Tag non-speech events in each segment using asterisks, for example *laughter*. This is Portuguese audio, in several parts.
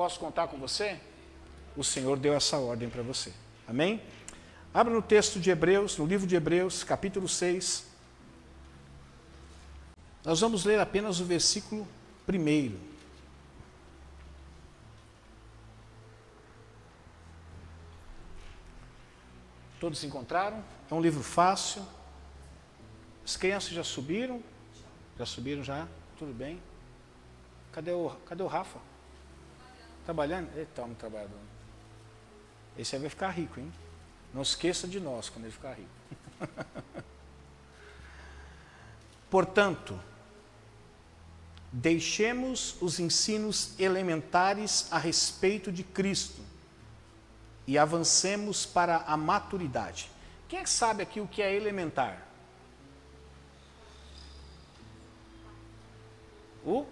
Posso contar com você? O Senhor deu essa ordem para você. Amém? Abra no texto de Hebreus, no livro de Hebreus, capítulo 6. Nós vamos ler apenas o versículo primeiro. Todos encontraram? É um livro fácil. As crianças já subiram? Já subiram já? Tudo bem? Cadê o, cadê o Rafa? Trabalhando? Eita, homem trabalhador. Esse aí vai ficar rico, hein? Não esqueça de nós quando ele ficar rico. *laughs* Portanto, deixemos os ensinos elementares a respeito de Cristo e avancemos para a maturidade. Quem é que sabe aqui o que é elementar? O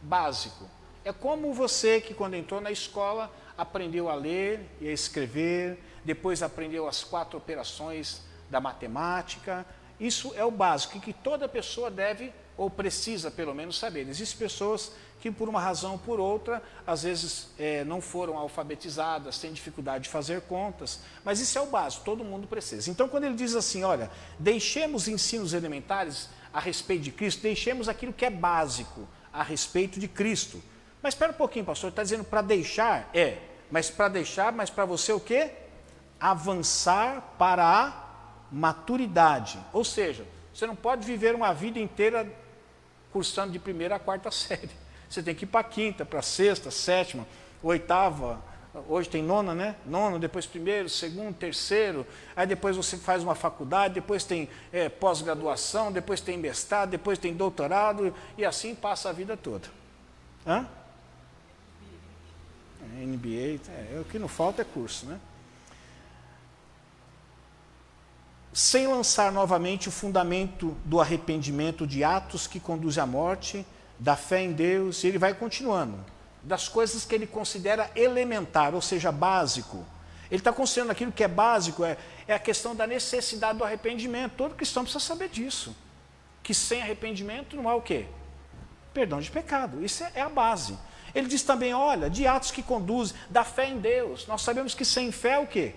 básico. É como você que, quando entrou na escola, aprendeu a ler e a escrever, depois aprendeu as quatro operações da matemática. Isso é o básico que toda pessoa deve ou precisa, pelo menos, saber. Existem pessoas que, por uma razão ou por outra, às vezes é, não foram alfabetizadas, têm dificuldade de fazer contas, mas isso é o básico, todo mundo precisa. Então, quando ele diz assim, olha, deixemos ensinos elementares a respeito de Cristo, deixemos aquilo que é básico a respeito de Cristo. Mas espera um pouquinho, pastor, está dizendo para deixar? É, mas para deixar, mas para você o quê? Avançar para a maturidade. Ou seja, você não pode viver uma vida inteira cursando de primeira a quarta *laughs* série. Você tem que ir para a quinta, para a sexta, sétima, oitava, hoje tem nona, né? Nono, depois primeiro, segundo, terceiro, aí depois você faz uma faculdade, depois tem é, pós-graduação, depois tem mestrado, depois tem doutorado, e assim passa a vida toda. Hã? MBA, é, o que não falta é curso, né? Sem lançar novamente o fundamento do arrependimento de atos que conduzem à morte, da fé em Deus, e ele vai continuando. Das coisas que ele considera elementar, ou seja, básico. Ele está considerando aquilo que é básico, é, é a questão da necessidade do arrependimento. Todo cristão precisa saber disso. Que sem arrependimento não há o quê? Perdão de pecado. Isso é, é a base. Ele diz também, olha, de atos que conduzem, da fé em Deus. Nós sabemos que sem fé é o quê?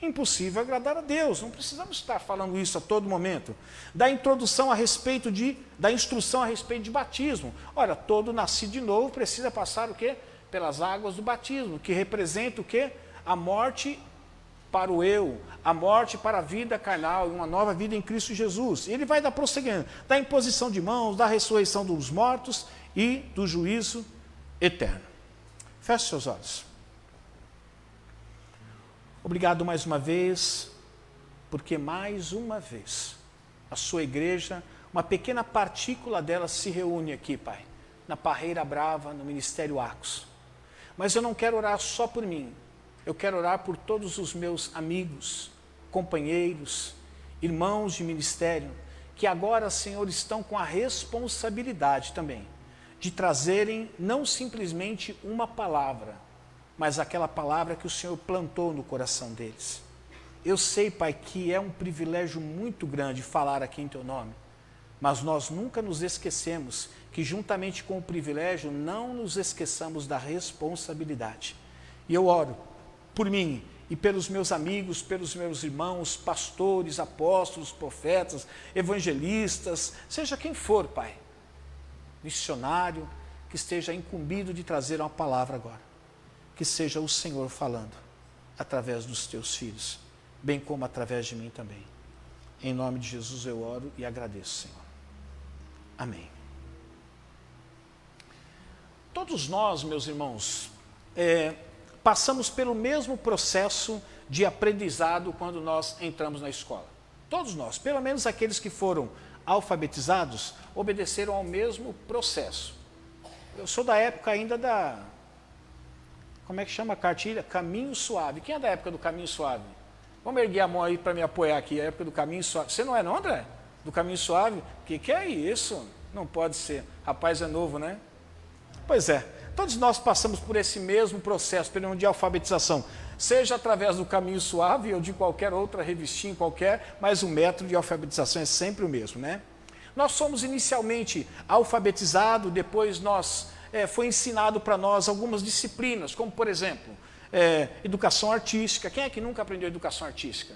Impossível agradar a Deus. Não precisamos estar falando isso a todo momento. Da introdução a respeito de, da instrução a respeito de batismo. Olha, todo nascido de novo precisa passar o quê? Pelas águas do batismo, que representa o quê? A morte para o eu, a morte para a vida carnal e uma nova vida em Cristo Jesus. Ele vai dar prosseguindo, da imposição de mãos, da ressurreição dos mortos e do juízo eterno. Feche seus olhos. Obrigado mais uma vez, porque mais uma vez a sua igreja, uma pequena partícula dela se reúne aqui, Pai, na Parreira Brava, no Ministério Acos. Mas eu não quero orar só por mim, eu quero orar por todos os meus amigos, companheiros, irmãos de ministério, que agora, Senhor, estão com a responsabilidade também de trazerem não simplesmente uma palavra, mas aquela palavra que o Senhor plantou no coração deles. Eu sei, Pai, que é um privilégio muito grande falar aqui em Teu nome, mas nós nunca nos esquecemos que, juntamente com o privilégio, não nos esqueçamos da responsabilidade. E eu oro por mim e pelos meus amigos, pelos meus irmãos, pastores, apóstolos, profetas, evangelistas, seja quem for, Pai missionário que esteja incumbido de trazer uma palavra agora. Que seja o Senhor falando através dos teus filhos, bem como através de mim também. Em nome de Jesus eu oro e agradeço, Senhor. Amém. Todos nós, meus irmãos, é, passamos pelo mesmo processo de aprendizado quando nós entramos na escola. Todos nós, pelo menos aqueles que foram alfabetizados obedeceram ao mesmo processo. Eu sou da época ainda da. Como é que chama a cartilha? Caminho Suave. Quem é da época do Caminho Suave? Vamos erguer a mão aí para me apoiar aqui, a época do Caminho Suave. Você não é, não, André? Do Caminho Suave? O que, que é isso? Não pode ser. Rapaz é novo, né? Pois é. Todos nós passamos por esse mesmo processo, pelo de alfabetização seja através do caminho suave ou de qualquer outra revistinha qualquer, mas o método de alfabetização é sempre o mesmo, né? Nós somos inicialmente alfabetizados, depois nós é, foi ensinado para nós algumas disciplinas, como por exemplo, é, educação artística. Quem é que nunca aprendeu educação artística?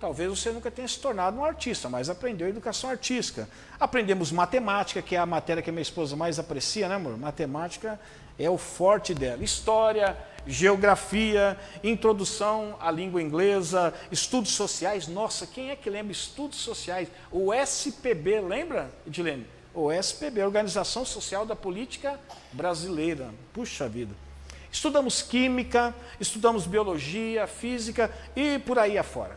Talvez você nunca tenha se tornado um artista, mas aprendeu educação artística. Aprendemos matemática, que é a matéria que a minha esposa mais aprecia, né, amor? Matemática é o forte dela. História, geografia, introdução à língua inglesa, estudos sociais. Nossa, quem é que lembra estudos sociais? O SPB, lembra, Edilene? O SPB, Organização Social da Política Brasileira. Puxa vida. Estudamos química, estudamos biologia, física e por aí afora.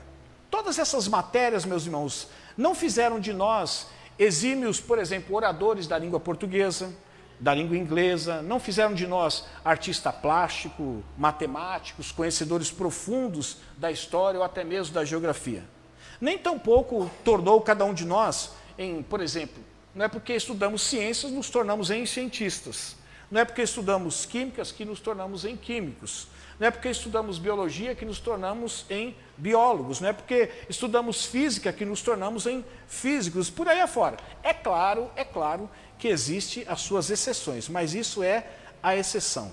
Todas essas matérias, meus irmãos, não fizeram de nós exímios, por exemplo, oradores da língua portuguesa, da língua inglesa, não fizeram de nós artista plástico, matemáticos, conhecedores profundos da história ou até mesmo da geografia. Nem tampouco tornou cada um de nós em, por exemplo, não é porque estudamos ciências nos tornamos em cientistas. Não é porque estudamos químicas que nos tornamos em químicos. Não é porque estudamos biologia que nos tornamos em biólogos. Não é porque estudamos física que nos tornamos em físicos. Por aí afora. É claro, é claro que existe as suas exceções, mas isso é a exceção.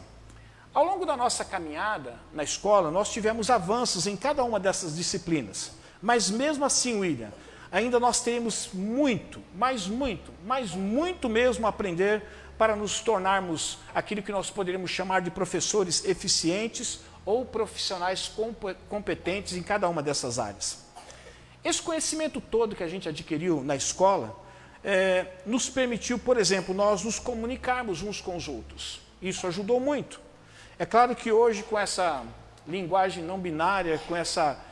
Ao longo da nossa caminhada na escola, nós tivemos avanços em cada uma dessas disciplinas. Mas mesmo assim, William, ainda nós teremos muito, mas muito, mas muito mesmo a aprender para nos tornarmos aquilo que nós poderíamos chamar de professores eficientes ou profissionais competentes em cada uma dessas áreas. Esse conhecimento todo que a gente adquiriu na escola é, nos permitiu, por exemplo, nós nos comunicarmos uns com os outros. Isso ajudou muito. É claro que hoje, com essa linguagem não binária, com essa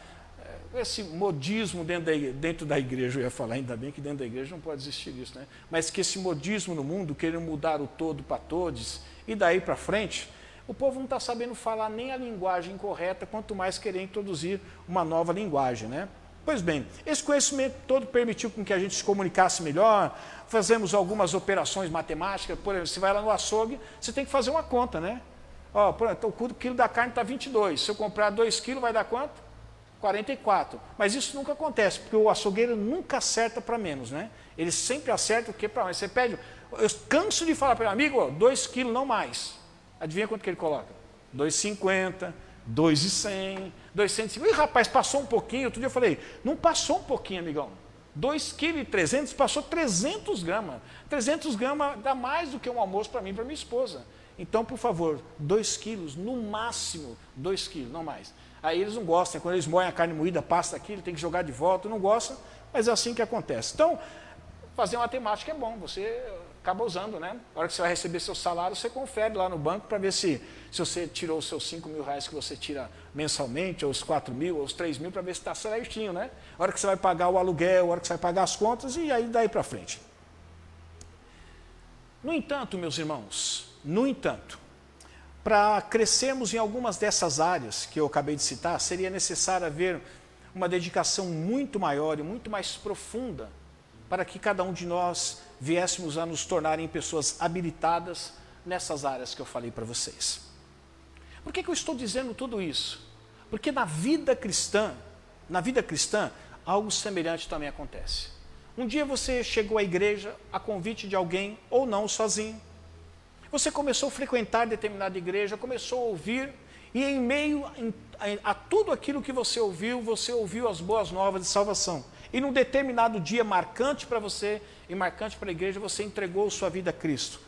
esse modismo dentro da, dentro da igreja, eu ia falar, ainda bem que dentro da igreja não pode existir isso, né? mas que esse modismo no mundo, querendo mudar o todo para todos, e daí para frente, o povo não está sabendo falar nem a linguagem correta, quanto mais querer introduzir uma nova linguagem. Né? Pois bem, esse conhecimento todo permitiu com que a gente se comunicasse melhor, fazemos algumas operações matemáticas, por exemplo, você vai lá no açougue, você tem que fazer uma conta, né? Ó, o quilo da carne está 22, se eu comprar 2 quilos vai dar quanto? 44. Mas isso nunca acontece, porque o açougueiro nunca acerta para menos, né? Ele sempre acerta o que para mais. Você pede, eu canso de falar para o amigo, 2 quilos não mais. Adivinha quanto que ele coloca? 2,50, 2,100, 2,150. Ih, rapaz, passou um pouquinho. Outro dia eu falei, não passou um pouquinho, amigão. 2,3 kg passou 300 gramas. 300 gramas dá mais do que um almoço para mim e para minha esposa. Então, por favor, 2 quilos, no máximo 2 quilos, não mais. Aí eles não gostam, quando eles moem a carne moída, passa aquilo, tem que jogar de volta, não gostam, mas é assim que acontece. Então, fazer matemática é bom, você acaba usando, né? Na hora que você vai receber seu salário, você confere lá no banco para ver se, se você tirou os seus 5 mil reais que você tira mensalmente, ou os 4 mil, ou os 3 mil, para ver se está certinho, né? A hora que você vai pagar o aluguel, a hora que você vai pagar as contas, e aí daí para frente. No entanto, meus irmãos, no entanto, para crescermos em algumas dessas áreas que eu acabei de citar, seria necessário haver uma dedicação muito maior e muito mais profunda para que cada um de nós viéssemos a nos tornarem pessoas habilitadas nessas áreas que eu falei para vocês. Por que, que eu estou dizendo tudo isso? Porque na vida cristã, na vida cristã, algo semelhante também acontece. Um dia você chegou à igreja a convite de alguém ou não sozinho. Você começou a frequentar determinada igreja, começou a ouvir, e em meio a, a tudo aquilo que você ouviu, você ouviu as boas novas de salvação. E num determinado dia marcante para você e marcante para a igreja, você entregou sua vida a Cristo.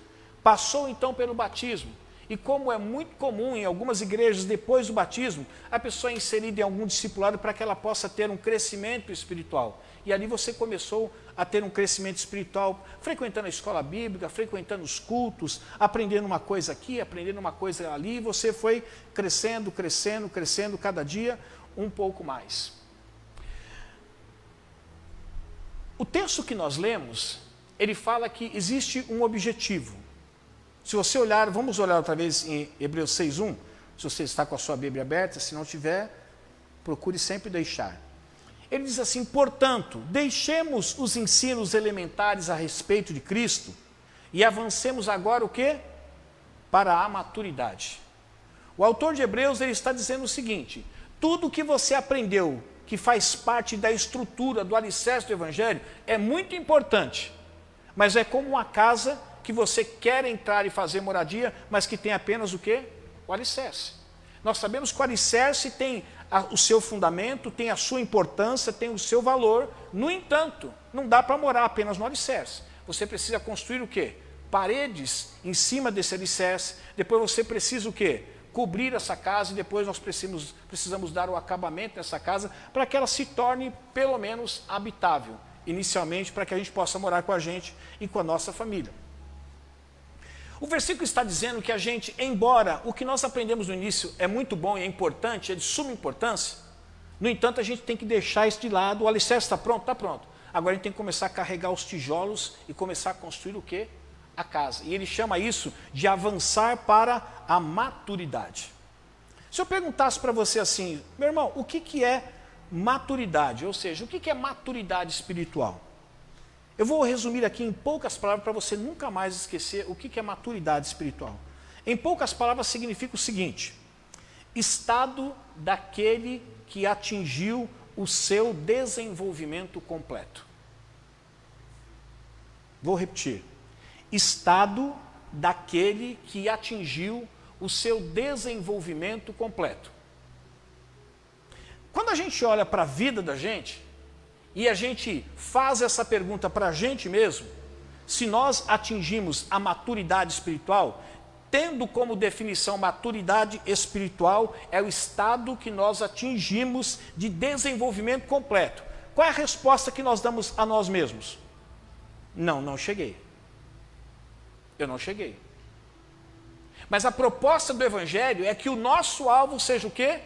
Passou então pelo batismo. E como é muito comum em algumas igrejas, depois do batismo, a pessoa é inserida em algum discipulado para que ela possa ter um crescimento espiritual. E ali você começou a ter um crescimento espiritual, frequentando a escola bíblica, frequentando os cultos, aprendendo uma coisa aqui, aprendendo uma coisa ali, e você foi crescendo, crescendo, crescendo cada dia um pouco mais. O texto que nós lemos, ele fala que existe um objetivo. Se você olhar, vamos olhar outra vez em Hebreus 6:1, se você está com a sua Bíblia aberta, se não tiver, procure sempre deixar. Ele diz assim: portanto, deixemos os ensinos elementares a respeito de Cristo e avancemos agora o que? Para a maturidade. O autor de Hebreus ele está dizendo o seguinte: tudo que você aprendeu que faz parte da estrutura do alicerce do Evangelho é muito importante, mas é como uma casa que você quer entrar e fazer moradia, mas que tem apenas o quê? O alicerce. Nós sabemos que o alicerce tem a, o seu fundamento, tem a sua importância, tem o seu valor. No entanto, não dá para morar apenas no alicerce. Você precisa construir o quê? Paredes em cima desse alicerce. Depois você precisa o quê? Cobrir essa casa e depois nós precisamos, precisamos dar o acabamento dessa casa para que ela se torne pelo menos habitável inicialmente para que a gente possa morar com a gente e com a nossa família. O versículo está dizendo que a gente, embora o que nós aprendemos no início é muito bom e é importante, é de suma importância, no entanto a gente tem que deixar isso de lado. O alicerce está pronto? Está pronto. Agora a gente tem que começar a carregar os tijolos e começar a construir o quê? A casa. E ele chama isso de avançar para a maturidade. Se eu perguntasse para você assim, meu irmão, o que, que é maturidade, ou seja, o que é maturidade espiritual? Eu vou resumir aqui em poucas palavras para você nunca mais esquecer o que é maturidade espiritual. Em poucas palavras, significa o seguinte: estado daquele que atingiu o seu desenvolvimento completo. Vou repetir: estado daquele que atingiu o seu desenvolvimento completo. Quando a gente olha para a vida da gente e a gente faz essa pergunta para a gente mesmo, se nós atingimos a maturidade espiritual, tendo como definição maturidade espiritual é o estado que nós atingimos de desenvolvimento completo. Qual é a resposta que nós damos a nós mesmos? Não, não cheguei. Eu não cheguei. Mas a proposta do Evangelho é que o nosso alvo seja o quê?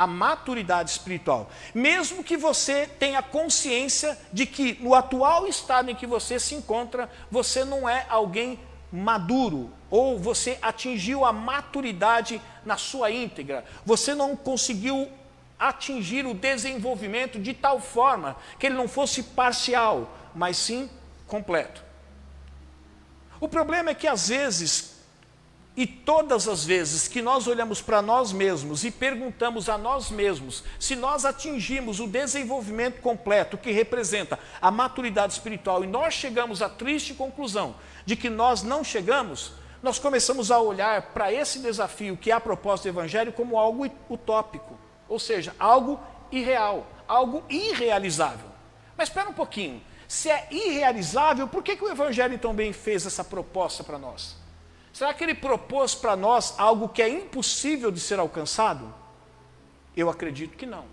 a maturidade espiritual. Mesmo que você tenha consciência de que no atual estado em que você se encontra, você não é alguém maduro, ou você atingiu a maturidade na sua íntegra, você não conseguiu atingir o desenvolvimento de tal forma que ele não fosse parcial, mas sim completo. O problema é que às vezes e todas as vezes que nós olhamos para nós mesmos e perguntamos a nós mesmos se nós atingimos o desenvolvimento completo que representa a maturidade espiritual e nós chegamos à triste conclusão de que nós não chegamos, nós começamos a olhar para esse desafio que é a proposta do Evangelho como algo utópico, ou seja, algo irreal, algo irrealizável. Mas espera um pouquinho, se é irrealizável, por que, que o Evangelho também fez essa proposta para nós? Será que ele propôs para nós algo que é impossível de ser alcançado? Eu acredito que não.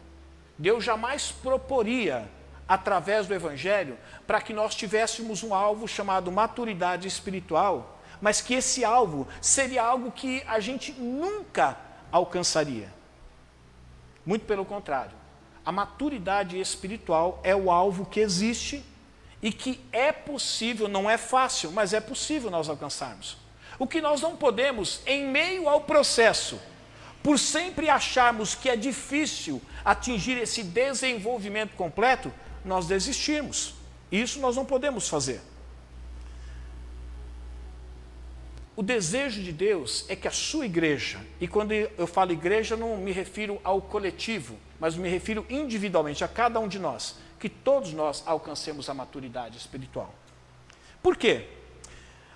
Deus jamais proporia, através do Evangelho, para que nós tivéssemos um alvo chamado maturidade espiritual, mas que esse alvo seria algo que a gente nunca alcançaria. Muito pelo contrário. A maturidade espiritual é o alvo que existe e que é possível, não é fácil, mas é possível nós alcançarmos. O que nós não podemos, em meio ao processo, por sempre acharmos que é difícil atingir esse desenvolvimento completo, nós desistirmos. Isso nós não podemos fazer. O desejo de Deus é que a sua igreja, e quando eu falo igreja, não me refiro ao coletivo, mas me refiro individualmente a cada um de nós, que todos nós alcancemos a maturidade espiritual. Por quê?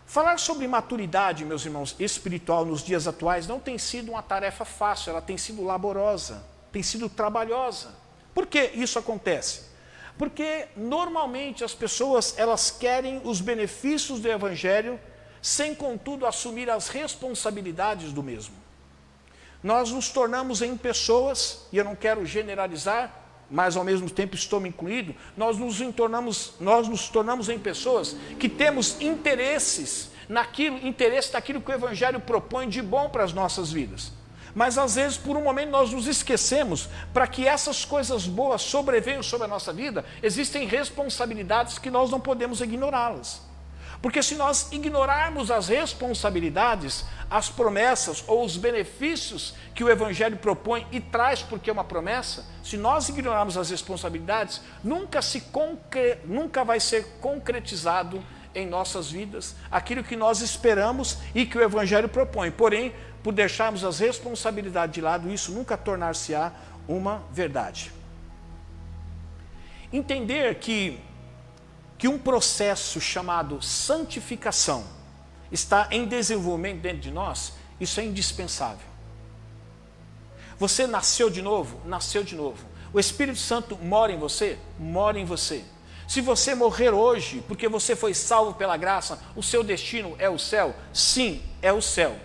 Falar sobre maturidade, meus irmãos, espiritual nos dias atuais não tem sido uma tarefa fácil, ela tem sido laborosa, tem sido trabalhosa. Por que isso acontece? Porque normalmente as pessoas elas querem os benefícios do evangelho sem contudo assumir as responsabilidades do mesmo. Nós nos tornamos em pessoas, e eu não quero generalizar, mas ao mesmo tempo estou incluído, nós nos tornamos, nós nos tornamos em pessoas que temos interesses naquilo, interesse naquilo que o Evangelho propõe de bom para as nossas vidas. Mas às vezes, por um momento, nós nos esquecemos, para que essas coisas boas sobrevenham sobre a nossa vida, existem responsabilidades que nós não podemos ignorá-las. Porque se nós ignorarmos as responsabilidades, as promessas ou os benefícios que o Evangelho propõe e traz porque é uma promessa, se nós ignorarmos as responsabilidades, nunca, se concre... nunca vai ser concretizado em nossas vidas aquilo que nós esperamos e que o Evangelho propõe. Porém, por deixarmos as responsabilidades de lado, isso nunca tornar-se-á uma verdade. Entender que que um processo chamado santificação está em desenvolvimento dentro de nós, isso é indispensável. Você nasceu de novo? Nasceu de novo. O Espírito Santo mora em você? Mora em você. Se você morrer hoje, porque você foi salvo pela graça, o seu destino é o céu? Sim, é o céu.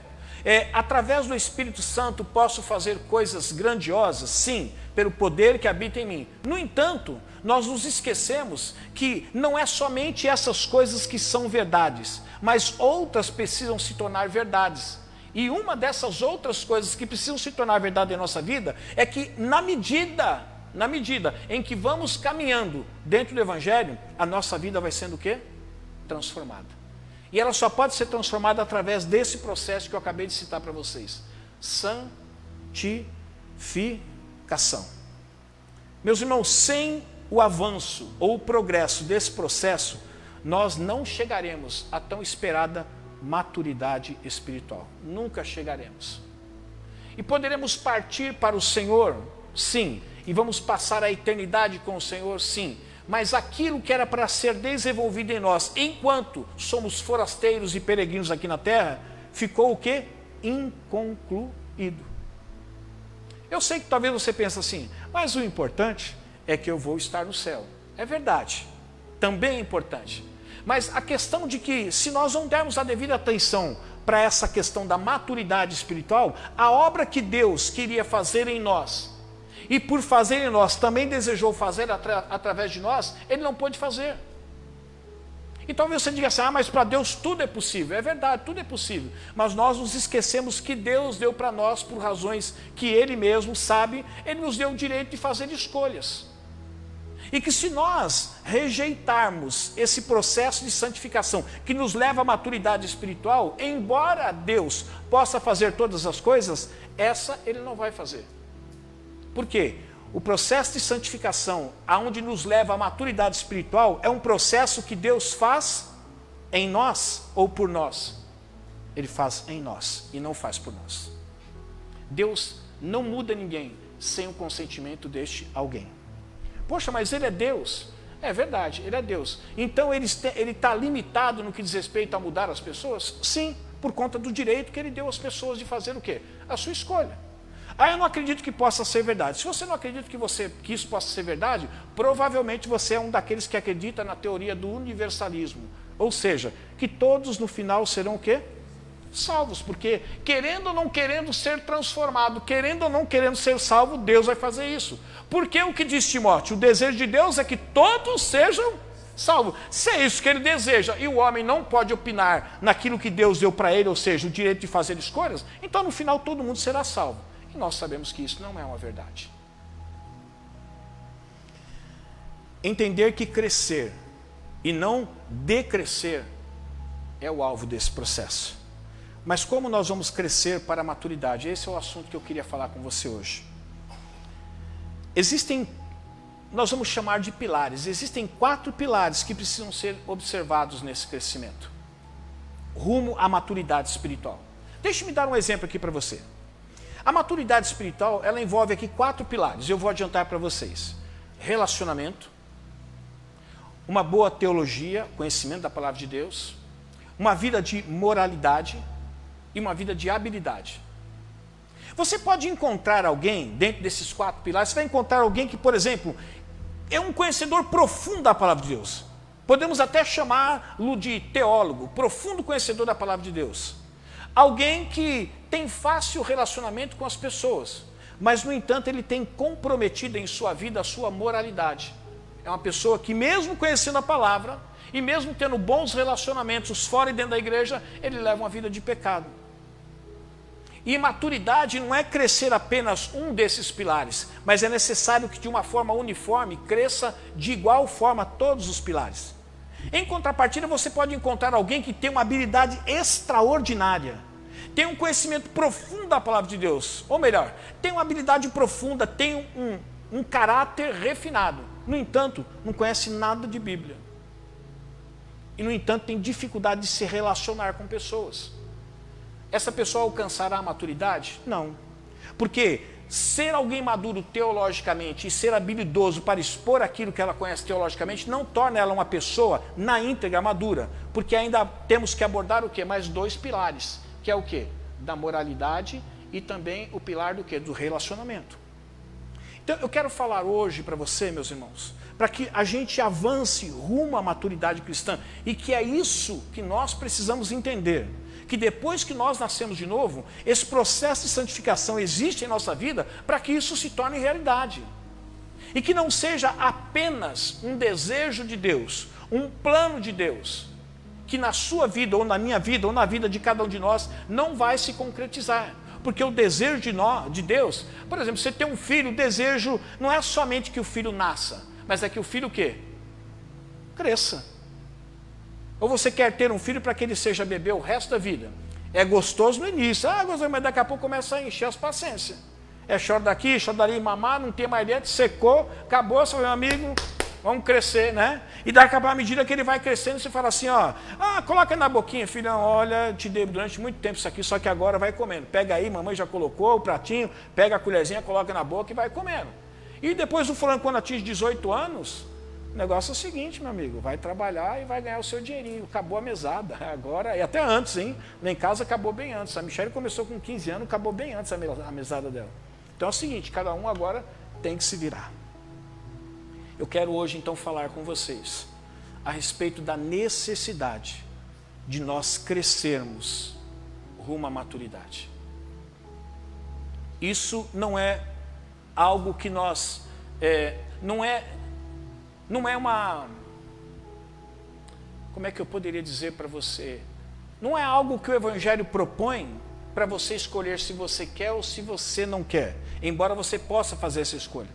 É, através do Espírito Santo posso fazer coisas grandiosas? Sim, pelo poder que habita em mim. No entanto, nós nos esquecemos que não é somente essas coisas que são verdades, mas outras precisam se tornar verdades. E uma dessas outras coisas que precisam se tornar verdade em nossa vida é que, na medida, na medida em que vamos caminhando dentro do Evangelho, a nossa vida vai sendo o quê? Transformada. E ela só pode ser transformada através desse processo que eu acabei de citar para vocês: santificação. Meus irmãos, sem o avanço ou o progresso desse processo, nós não chegaremos à tão esperada maturidade espiritual. Nunca chegaremos. E poderemos partir para o Senhor? Sim. E vamos passar a eternidade com o Senhor? Sim. Mas aquilo que era para ser desenvolvido em nós, enquanto somos forasteiros e peregrinos aqui na terra, ficou o que? Inconcluído. Eu sei que talvez você pense assim, mas o importante é que eu vou estar no céu. É verdade. Também é importante. Mas a questão de que, se nós não dermos a devida atenção para essa questão da maturidade espiritual, a obra que Deus queria fazer em nós, e por fazer em nós também desejou fazer atra através de nós, Ele não pôde fazer. E talvez você diga assim: ah, mas para Deus tudo é possível. É verdade, tudo é possível. Mas nós nos esquecemos que Deus deu para nós, por razões que Ele mesmo sabe, Ele nos deu o direito de fazer escolhas. E que se nós rejeitarmos esse processo de santificação que nos leva à maturidade espiritual, embora Deus possa fazer todas as coisas, essa ele não vai fazer. Por quê? O processo de santificação, aonde nos leva à maturidade espiritual, é um processo que Deus faz em nós ou por nós. Ele faz em nós e não faz por nós. Deus não muda ninguém sem o consentimento deste alguém. Poxa, mas ele é Deus. É verdade, ele é Deus. Então ele está limitado no que diz respeito a mudar as pessoas? Sim, por conta do direito que ele deu às pessoas de fazer o quê? A sua escolha. Ah, eu não acredito que possa ser verdade. Se você não acredita que, você, que isso possa ser verdade, provavelmente você é um daqueles que acredita na teoria do universalismo. Ou seja, que todos no final serão o quê? Salvos, porque querendo ou não querendo ser transformado, querendo ou não querendo ser salvo, Deus vai fazer isso. Porque o que diz Timóteo? O desejo de Deus é que todos sejam salvos. Se é isso que ele deseja e o homem não pode opinar naquilo que Deus deu para ele, ou seja, o direito de fazer escolhas, então no final todo mundo será salvo. E nós sabemos que isso não é uma verdade. Entender que crescer e não decrescer é o alvo desse processo. Mas como nós vamos crescer para a maturidade? Esse é o assunto que eu queria falar com você hoje. Existem, nós vamos chamar de pilares, existem quatro pilares que precisam ser observados nesse crescimento, rumo à maturidade espiritual. Deixe-me dar um exemplo aqui para você. A maturidade espiritual, ela envolve aqui quatro pilares, eu vou adiantar para vocês. Relacionamento, uma boa teologia, conhecimento da palavra de Deus, uma vida de moralidade e uma vida de habilidade. Você pode encontrar alguém dentro desses quatro pilares, você vai encontrar alguém que, por exemplo, é um conhecedor profundo da palavra de Deus. Podemos até chamá-lo de teólogo, profundo conhecedor da palavra de Deus. Alguém que tem fácil relacionamento com as pessoas, mas, no entanto, ele tem comprometido em sua vida a sua moralidade. É uma pessoa que, mesmo conhecendo a palavra, e mesmo tendo bons relacionamentos fora e dentro da igreja, ele leva uma vida de pecado. E maturidade não é crescer apenas um desses pilares, mas é necessário que de uma forma uniforme cresça de igual forma todos os pilares. Em contrapartida, você pode encontrar alguém que tem uma habilidade extraordinária, tem um conhecimento profundo da palavra de Deus, ou melhor, tem uma habilidade profunda, tem um, um caráter refinado. No entanto, não conhece nada de Bíblia. E, no entanto, tem dificuldade de se relacionar com pessoas essa pessoa alcançará a maturidade? Não. Porque ser alguém maduro teologicamente e ser habilidoso para expor aquilo que ela conhece teologicamente não torna ela uma pessoa na íntegra madura. porque ainda temos que abordar o que? Mais dois pilares, que é o que? Da moralidade e também o pilar do que? Do relacionamento. Então eu quero falar hoje para você, meus irmãos, para que a gente avance rumo à maturidade cristã e que é isso que nós precisamos entender. Que depois que nós nascemos de novo, esse processo de santificação existe em nossa vida para que isso se torne realidade. E que não seja apenas um desejo de Deus, um plano de Deus, que na sua vida, ou na minha vida, ou na vida de cada um de nós, não vai se concretizar. Porque o desejo de, nós, de Deus, por exemplo, você tem um filho, o desejo não é somente que o filho nasça, mas é que o filho o quê? Cresça. Ou você quer ter um filho para que ele seja bebê o resto da vida. É gostoso no início, ah, gostoso, mas daqui a pouco começa a encher as paciências. É choro daqui, choro dali, mamar, não tem mais dentro, secou, acabou, seu meu amigo, vamos crescer, né? E daqui a pouco, à medida que ele vai crescendo, você fala assim, ó, ah, coloca na boquinha, filhão, olha, te dei durante muito tempo isso aqui, só que agora vai comendo. Pega aí, mamãe já colocou o pratinho, pega a colherzinha, coloca na boca e vai comendo. E depois o fulano, quando atinge 18 anos, o negócio é o seguinte, meu amigo, vai trabalhar e vai ganhar o seu dinheirinho. Acabou a mesada. *laughs* Agora, e até antes, hein? Lá em casa acabou bem antes. A Michelle começou com 15 anos, acabou bem antes a mesada dela. Então é o seguinte, cada um agora tem que se virar. Eu quero hoje então falar com vocês a respeito da necessidade de nós crescermos rumo à maturidade. Isso não é algo que nós é, não é não é uma como é que eu poderia dizer para você? Não é algo que o Evangelho propõe para você escolher se você quer ou se você não quer, embora você possa fazer essa escolha.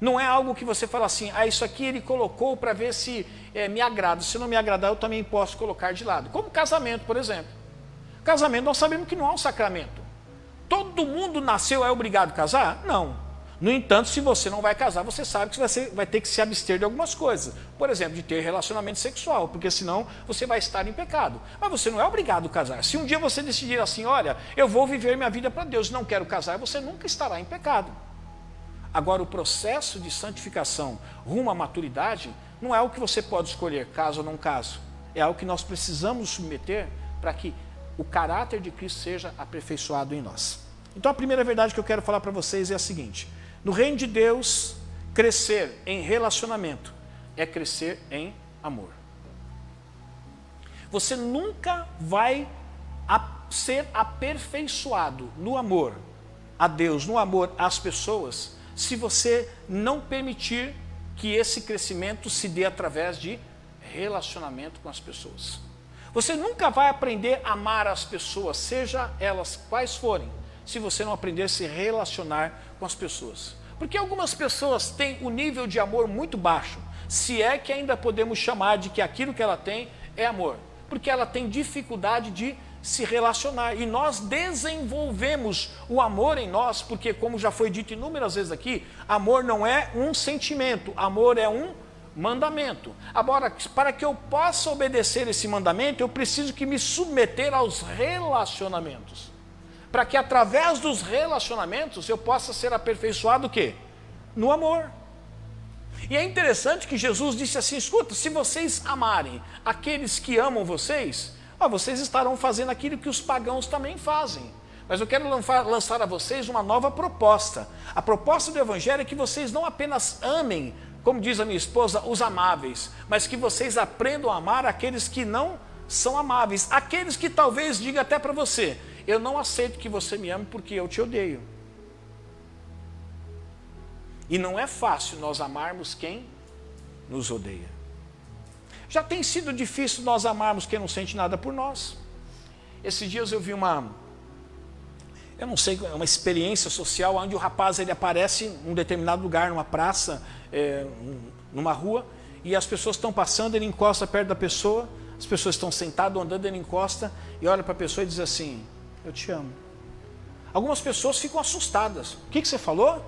Não é algo que você fala assim, ah, isso aqui ele colocou para ver se é, me agrada. Se não me agradar, eu também posso colocar de lado. Como casamento, por exemplo. Casamento, nós sabemos que não há um sacramento. Todo mundo nasceu, é obrigado a casar? Não. No entanto, se você não vai casar, você sabe que você vai ter que se abster de algumas coisas. Por exemplo, de ter relacionamento sexual, porque senão você vai estar em pecado. Mas você não é obrigado a casar. Se um dia você decidir assim, olha, eu vou viver minha vida para Deus, não quero casar, você nunca estará em pecado. Agora, o processo de santificação rumo à maturidade não é o que você pode escolher, caso ou não caso. É algo que nós precisamos submeter para que o caráter de Cristo seja aperfeiçoado em nós. Então, a primeira verdade que eu quero falar para vocês é a seguinte: no reino de Deus, crescer em relacionamento é crescer em amor. Você nunca vai ser aperfeiçoado no amor a Deus, no amor às pessoas, se você não permitir que esse crescimento se dê através de relacionamento com as pessoas. Você nunca vai aprender a amar as pessoas, seja elas quais forem, se você não aprender a se relacionar com as pessoas. Porque algumas pessoas têm um nível de amor muito baixo, se é que ainda podemos chamar de que aquilo que ela tem é amor. Porque ela tem dificuldade de se relacionar. E nós desenvolvemos o amor em nós, porque, como já foi dito inúmeras vezes aqui, amor não é um sentimento, amor é um mandamento. Agora, para que eu possa obedecer esse mandamento, eu preciso que me submeter aos relacionamentos para que através dos relacionamentos eu possa ser aperfeiçoado o quê? No amor. E é interessante que Jesus disse assim: escuta, se vocês amarem aqueles que amam vocês, ó, vocês estarão fazendo aquilo que os pagãos também fazem. Mas eu quero lançar a vocês uma nova proposta. A proposta do Evangelho é que vocês não apenas amem, como diz a minha esposa, os amáveis, mas que vocês aprendam a amar aqueles que não são amáveis. Aqueles que talvez diga até para você, eu não aceito que você me ame porque eu te odeio. E não é fácil nós amarmos quem nos odeia. Já tem sido difícil nós amarmos quem não sente nada por nós. Esses dias eu vi uma, eu não sei, uma experiência social onde o rapaz ele aparece em um determinado lugar, numa praça, é, numa rua, e as pessoas estão passando, ele encosta perto da pessoa, as pessoas estão sentadas, andando, ele encosta e olha para a pessoa e diz assim: eu te amo. Algumas pessoas ficam assustadas. O que, que você falou?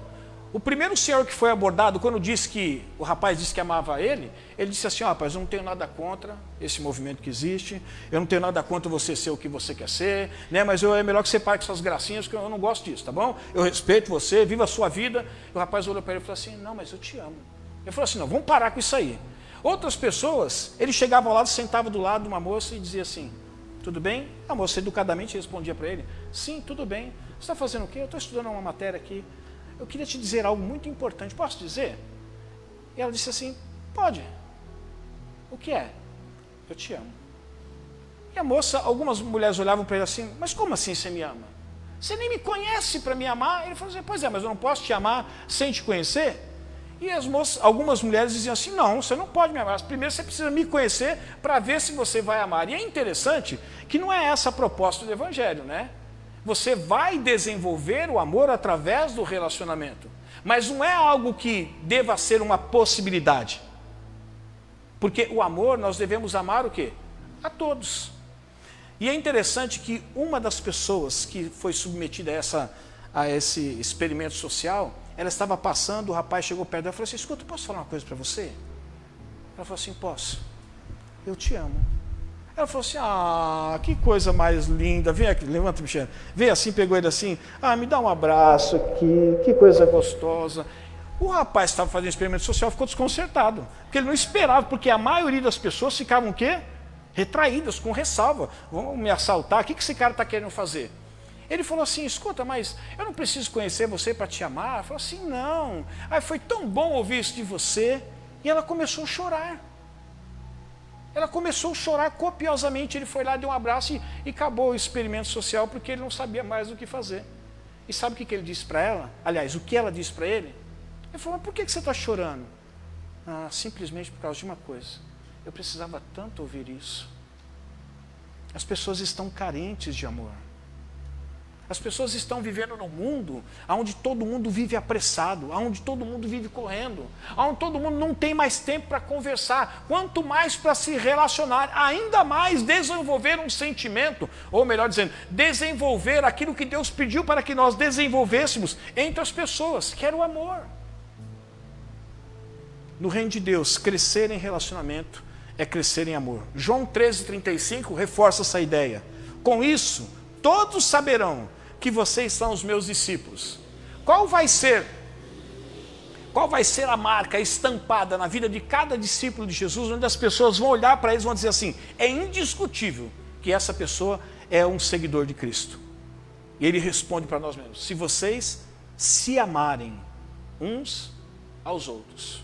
O primeiro senhor que foi abordado, quando disse que o rapaz disse que amava ele, ele disse assim: oh, rapaz, eu não tenho nada contra esse movimento que existe, eu não tenho nada contra você ser o que você quer ser, né? mas eu, é melhor que você pare com suas gracinhas, porque eu não gosto disso, tá bom? Eu respeito você, viva a sua vida. E o rapaz olhou para ele e falou assim: não, mas eu te amo. Ele falou assim: não, vamos parar com isso aí. Outras pessoas, ele chegava ao lado, sentava do lado de uma moça e dizia assim: Tudo bem? A moça educadamente respondia para ele: Sim, tudo bem. Você está fazendo o quê? Eu estou estudando uma matéria aqui. Eu queria te dizer algo muito importante. Posso dizer? E ela disse assim: Pode. O que é? Eu te amo. E a moça, algumas mulheres olhavam para ele assim: Mas como assim você me ama? Você nem me conhece para me amar? Ele falou assim: Pois é, mas eu não posso te amar sem te conhecer? E as moças, algumas mulheres diziam assim: Não, você não pode me amar. Primeiro você precisa me conhecer para ver se você vai amar. E é interessante que não é essa a proposta do Evangelho, né? Você vai desenvolver o amor através do relacionamento. Mas não é algo que deva ser uma possibilidade. Porque o amor, nós devemos amar o quê? A todos. E é interessante que uma das pessoas que foi submetida a, essa, a esse experimento social, ela estava passando, o rapaz chegou perto dela e falou assim: Escuta, posso falar uma coisa para você? Ela falou assim: Posso. Eu te amo. Ela falou assim: Ah, que coisa mais linda. Vem aqui, levanta, Michel. Vem assim, pegou ele assim: Ah, me dá um abraço aqui, que coisa gostosa. O rapaz estava fazendo experimento social, ficou desconcertado. Porque ele não esperava, porque a maioria das pessoas ficavam o quê? retraídas, com ressalva. Vão me assaltar, o que esse cara está querendo fazer? Ele falou assim: escuta, mas eu não preciso conhecer você para te amar. Ela falou assim: não. Aí foi tão bom ouvir isso de você. E ela começou a chorar. Ela começou a chorar copiosamente. Ele foi lá, deu um abraço e, e acabou o experimento social porque ele não sabia mais o que fazer. E sabe o que, que ele disse para ela? Aliás, o que ela disse para ele? Ele falou: mas por que, que você está chorando? Ah, simplesmente por causa de uma coisa. Eu precisava tanto ouvir isso. As pessoas estão carentes de amor. As pessoas estão vivendo num mundo onde todo mundo vive apressado, onde todo mundo vive correndo, onde todo mundo não tem mais tempo para conversar, quanto mais para se relacionar, ainda mais desenvolver um sentimento, ou melhor dizendo, desenvolver aquilo que Deus pediu para que nós desenvolvêssemos entre as pessoas, que era o amor. No reino de Deus, crescer em relacionamento é crescer em amor. João 13,35 reforça essa ideia. Com isso, todos saberão que vocês são os meus discípulos. Qual vai ser qual vai ser a marca estampada na vida de cada discípulo de Jesus, onde as pessoas vão olhar para eles e vão dizer assim: é indiscutível que essa pessoa é um seguidor de Cristo. E ele responde para nós mesmos: se vocês se amarem uns aos outros.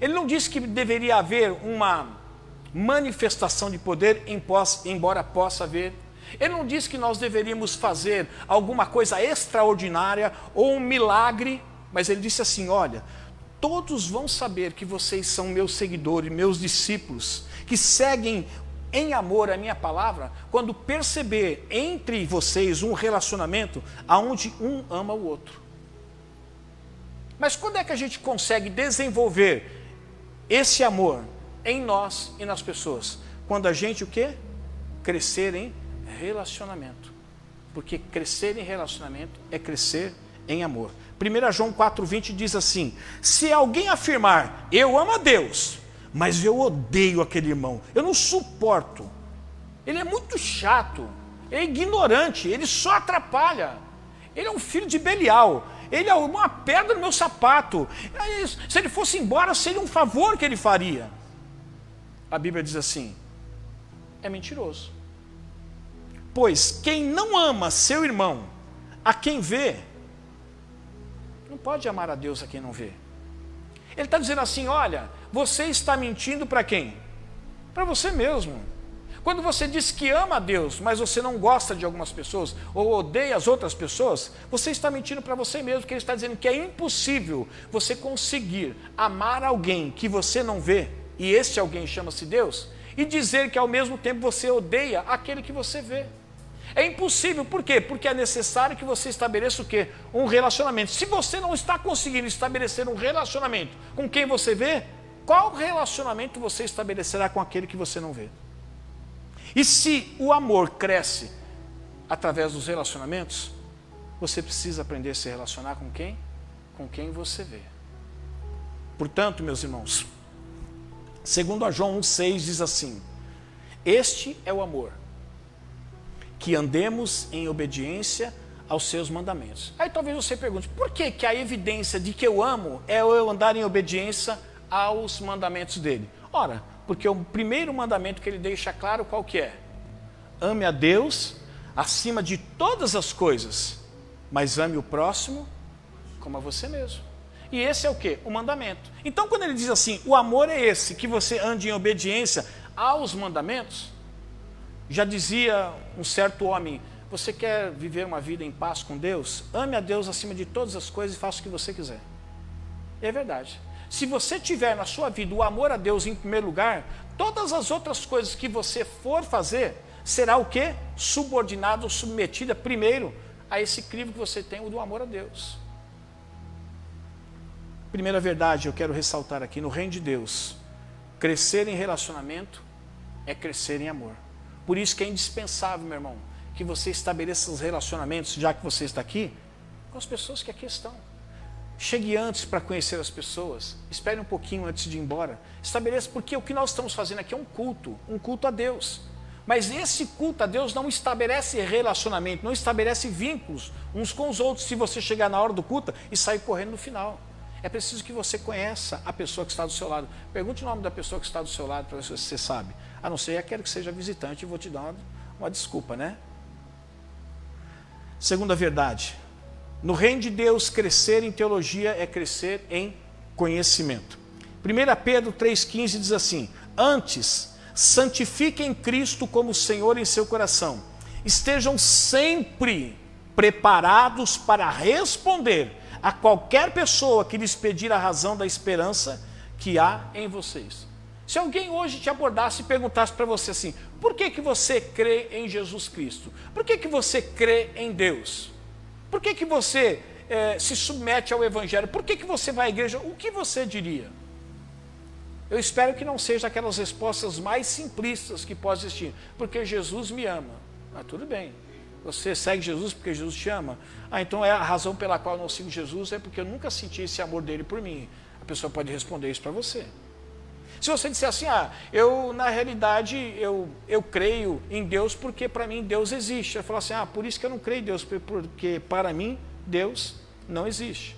Ele não disse que deveria haver uma manifestação de poder, embora possa haver. Ele não diz que nós deveríamos fazer alguma coisa extraordinária ou um milagre, mas ele disse assim: olha, todos vão saber que vocês são meus seguidores, meus discípulos, que seguem em amor a minha palavra, quando perceber entre vocês um relacionamento aonde um ama o outro. Mas quando é que a gente consegue desenvolver esse amor em nós e nas pessoas. Quando a gente o quê? Crescer em relacionamento. Porque crescer em relacionamento é crescer em amor. 1 João 4,20 diz assim: Se alguém afirmar, eu amo a Deus, mas eu odeio aquele irmão, eu não suporto, ele é muito chato, é ignorante, ele só atrapalha, ele é um filho de Belial, ele é uma pedra no meu sapato. Se ele fosse embora, seria um favor que ele faria a Bíblia diz assim: é mentiroso. Pois quem não ama seu irmão, a quem vê, não pode amar a Deus a quem não vê. Ele está dizendo assim: olha, você está mentindo para quem? Para você mesmo. Quando você diz que ama a Deus, mas você não gosta de algumas pessoas, ou odeia as outras pessoas, você está mentindo para você mesmo, porque ele está dizendo que é impossível você conseguir amar alguém que você não vê e este alguém chama-se Deus, e dizer que ao mesmo tempo você odeia aquele que você vê. É impossível, por quê? Porque é necessário que você estabeleça o quê? Um relacionamento. Se você não está conseguindo estabelecer um relacionamento com quem você vê, qual relacionamento você estabelecerá com aquele que você não vê? E se o amor cresce através dos relacionamentos, você precisa aprender a se relacionar com quem? Com quem você vê. Portanto, meus irmãos, Segundo a João 1,6 diz assim: Este é o amor, que andemos em obediência aos seus mandamentos. Aí talvez você pergunte, por que, que a evidência de que eu amo é eu andar em obediência aos mandamentos dele? Ora, porque o primeiro mandamento que ele deixa claro qual que é? Ame a Deus acima de todas as coisas, mas ame o próximo como a você mesmo. E esse é o que? O mandamento. Então, quando ele diz assim, o amor é esse, que você ande em obediência aos mandamentos, já dizia um certo homem: você quer viver uma vida em paz com Deus? Ame a Deus acima de todas as coisas e faça o que você quiser. É verdade. Se você tiver na sua vida o amor a Deus em primeiro lugar, todas as outras coisas que você for fazer, será o que? Subordinado ou submetida primeiro a esse crivo que você tem, o do amor a Deus. Primeira verdade, eu quero ressaltar aqui, no reino de Deus, crescer em relacionamento é crescer em amor. Por isso que é indispensável, meu irmão, que você estabeleça os relacionamentos, já que você está aqui, com as pessoas que aqui estão. Chegue antes para conhecer as pessoas. Espere um pouquinho antes de ir embora. Estabeleça, porque o que nós estamos fazendo aqui é um culto, um culto a Deus. Mas esse culto a Deus não estabelece relacionamento, não estabelece vínculos uns com os outros se você chegar na hora do culto e sair correndo no final. É preciso que você conheça a pessoa que está do seu lado. Pergunte o nome da pessoa que está do seu lado para ver se você sabe. A não ser aquele que seja visitante, vou te dar uma, uma desculpa, né? Segunda verdade, no reino de Deus, crescer em teologia é crescer em conhecimento. 1 Pedro 3,15 diz assim: Antes, santifiquem Cristo como Senhor em seu coração, estejam sempre preparados para responder a qualquer pessoa que lhes pedir a razão da esperança que há em vocês. Se alguém hoje te abordasse e perguntasse para você assim: por que, que você crê em Jesus Cristo? Por que, que você crê em Deus? Por que, que você é, se submete ao Evangelho? Por que, que você vai à igreja? O que você diria? Eu espero que não seja aquelas respostas mais simplistas que pode existir. Porque Jesus me ama. Ah, tudo bem. Você segue Jesus porque Jesus te ama. Ah, então é a razão pela qual eu não sigo Jesus é porque eu nunca senti esse amor dele por mim. A pessoa pode responder isso para você. Se você disser assim, ah, eu na realidade eu, eu creio em Deus porque para mim Deus existe. Eu falar assim, ah, por isso que eu não creio em Deus, porque para mim Deus não existe.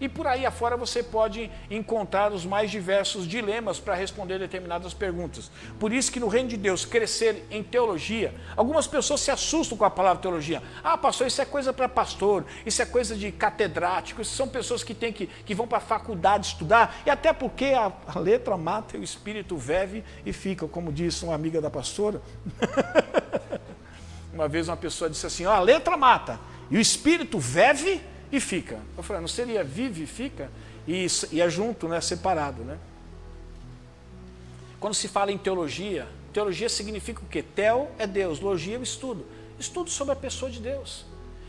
E por aí afora você pode encontrar os mais diversos dilemas para responder determinadas perguntas. Por isso que no reino de Deus, crescer em teologia, algumas pessoas se assustam com a palavra teologia. Ah, pastor, isso é coisa para pastor, isso é coisa de catedrático, isso são pessoas que, têm que, que vão para a faculdade estudar, e até porque a, a letra mata e o espírito vive e fica, como disse uma amiga da pastora. *laughs* uma vez uma pessoa disse assim, ó, a letra mata e o espírito vive e fica. Eu falei, não seria vive e fica? E, e é junto, né? separado. Né? Quando se fala em teologia, teologia significa o quê? Teo é Deus, logia é o estudo. Estudo sobre a pessoa de Deus.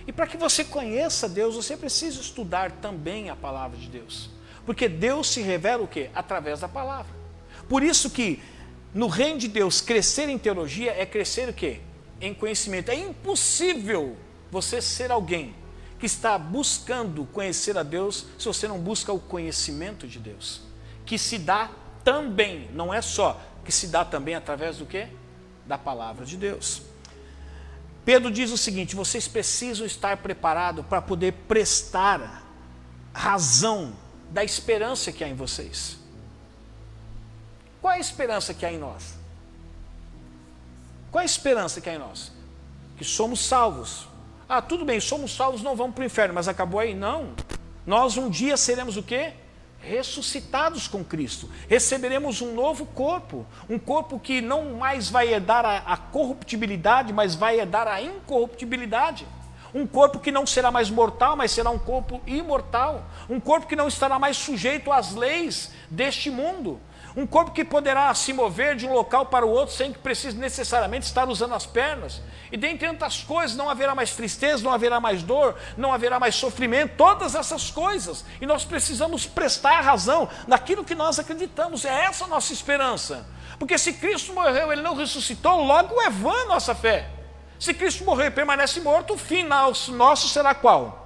E para que você conheça Deus, você precisa estudar também a palavra de Deus. Porque Deus se revela o quê? Através da palavra. Por isso que no reino de Deus, crescer em teologia é crescer o quê? Em conhecimento. É impossível você ser alguém que está buscando conhecer a Deus se você não busca o conhecimento de Deus, que se dá também, não é só, que se dá também através do que? Da palavra de Deus. Pedro diz o seguinte: vocês precisam estar preparados para poder prestar razão da esperança que há em vocês. Qual é a esperança que há em nós? Qual é a esperança que há em nós? Que somos salvos ah, tudo bem, somos salvos, não vamos para o inferno, mas acabou aí? Não. Nós um dia seremos o quê? Ressuscitados com Cristo. Receberemos um novo corpo. Um corpo que não mais vai herdar a, a corruptibilidade, mas vai herdar a incorruptibilidade. Um corpo que não será mais mortal, mas será um corpo imortal. Um corpo que não estará mais sujeito às leis deste mundo um corpo que poderá se mover de um local para o outro sem que precise necessariamente estar usando as pernas. E dentre tantas coisas, não haverá mais tristeza, não haverá mais dor, não haverá mais sofrimento, todas essas coisas. E nós precisamos prestar razão naquilo que nós acreditamos. É essa a nossa esperança. Porque se Cristo morreu, ele não ressuscitou, logo é vã a nossa fé. Se Cristo morreu e permanece morto, o final nosso será qual?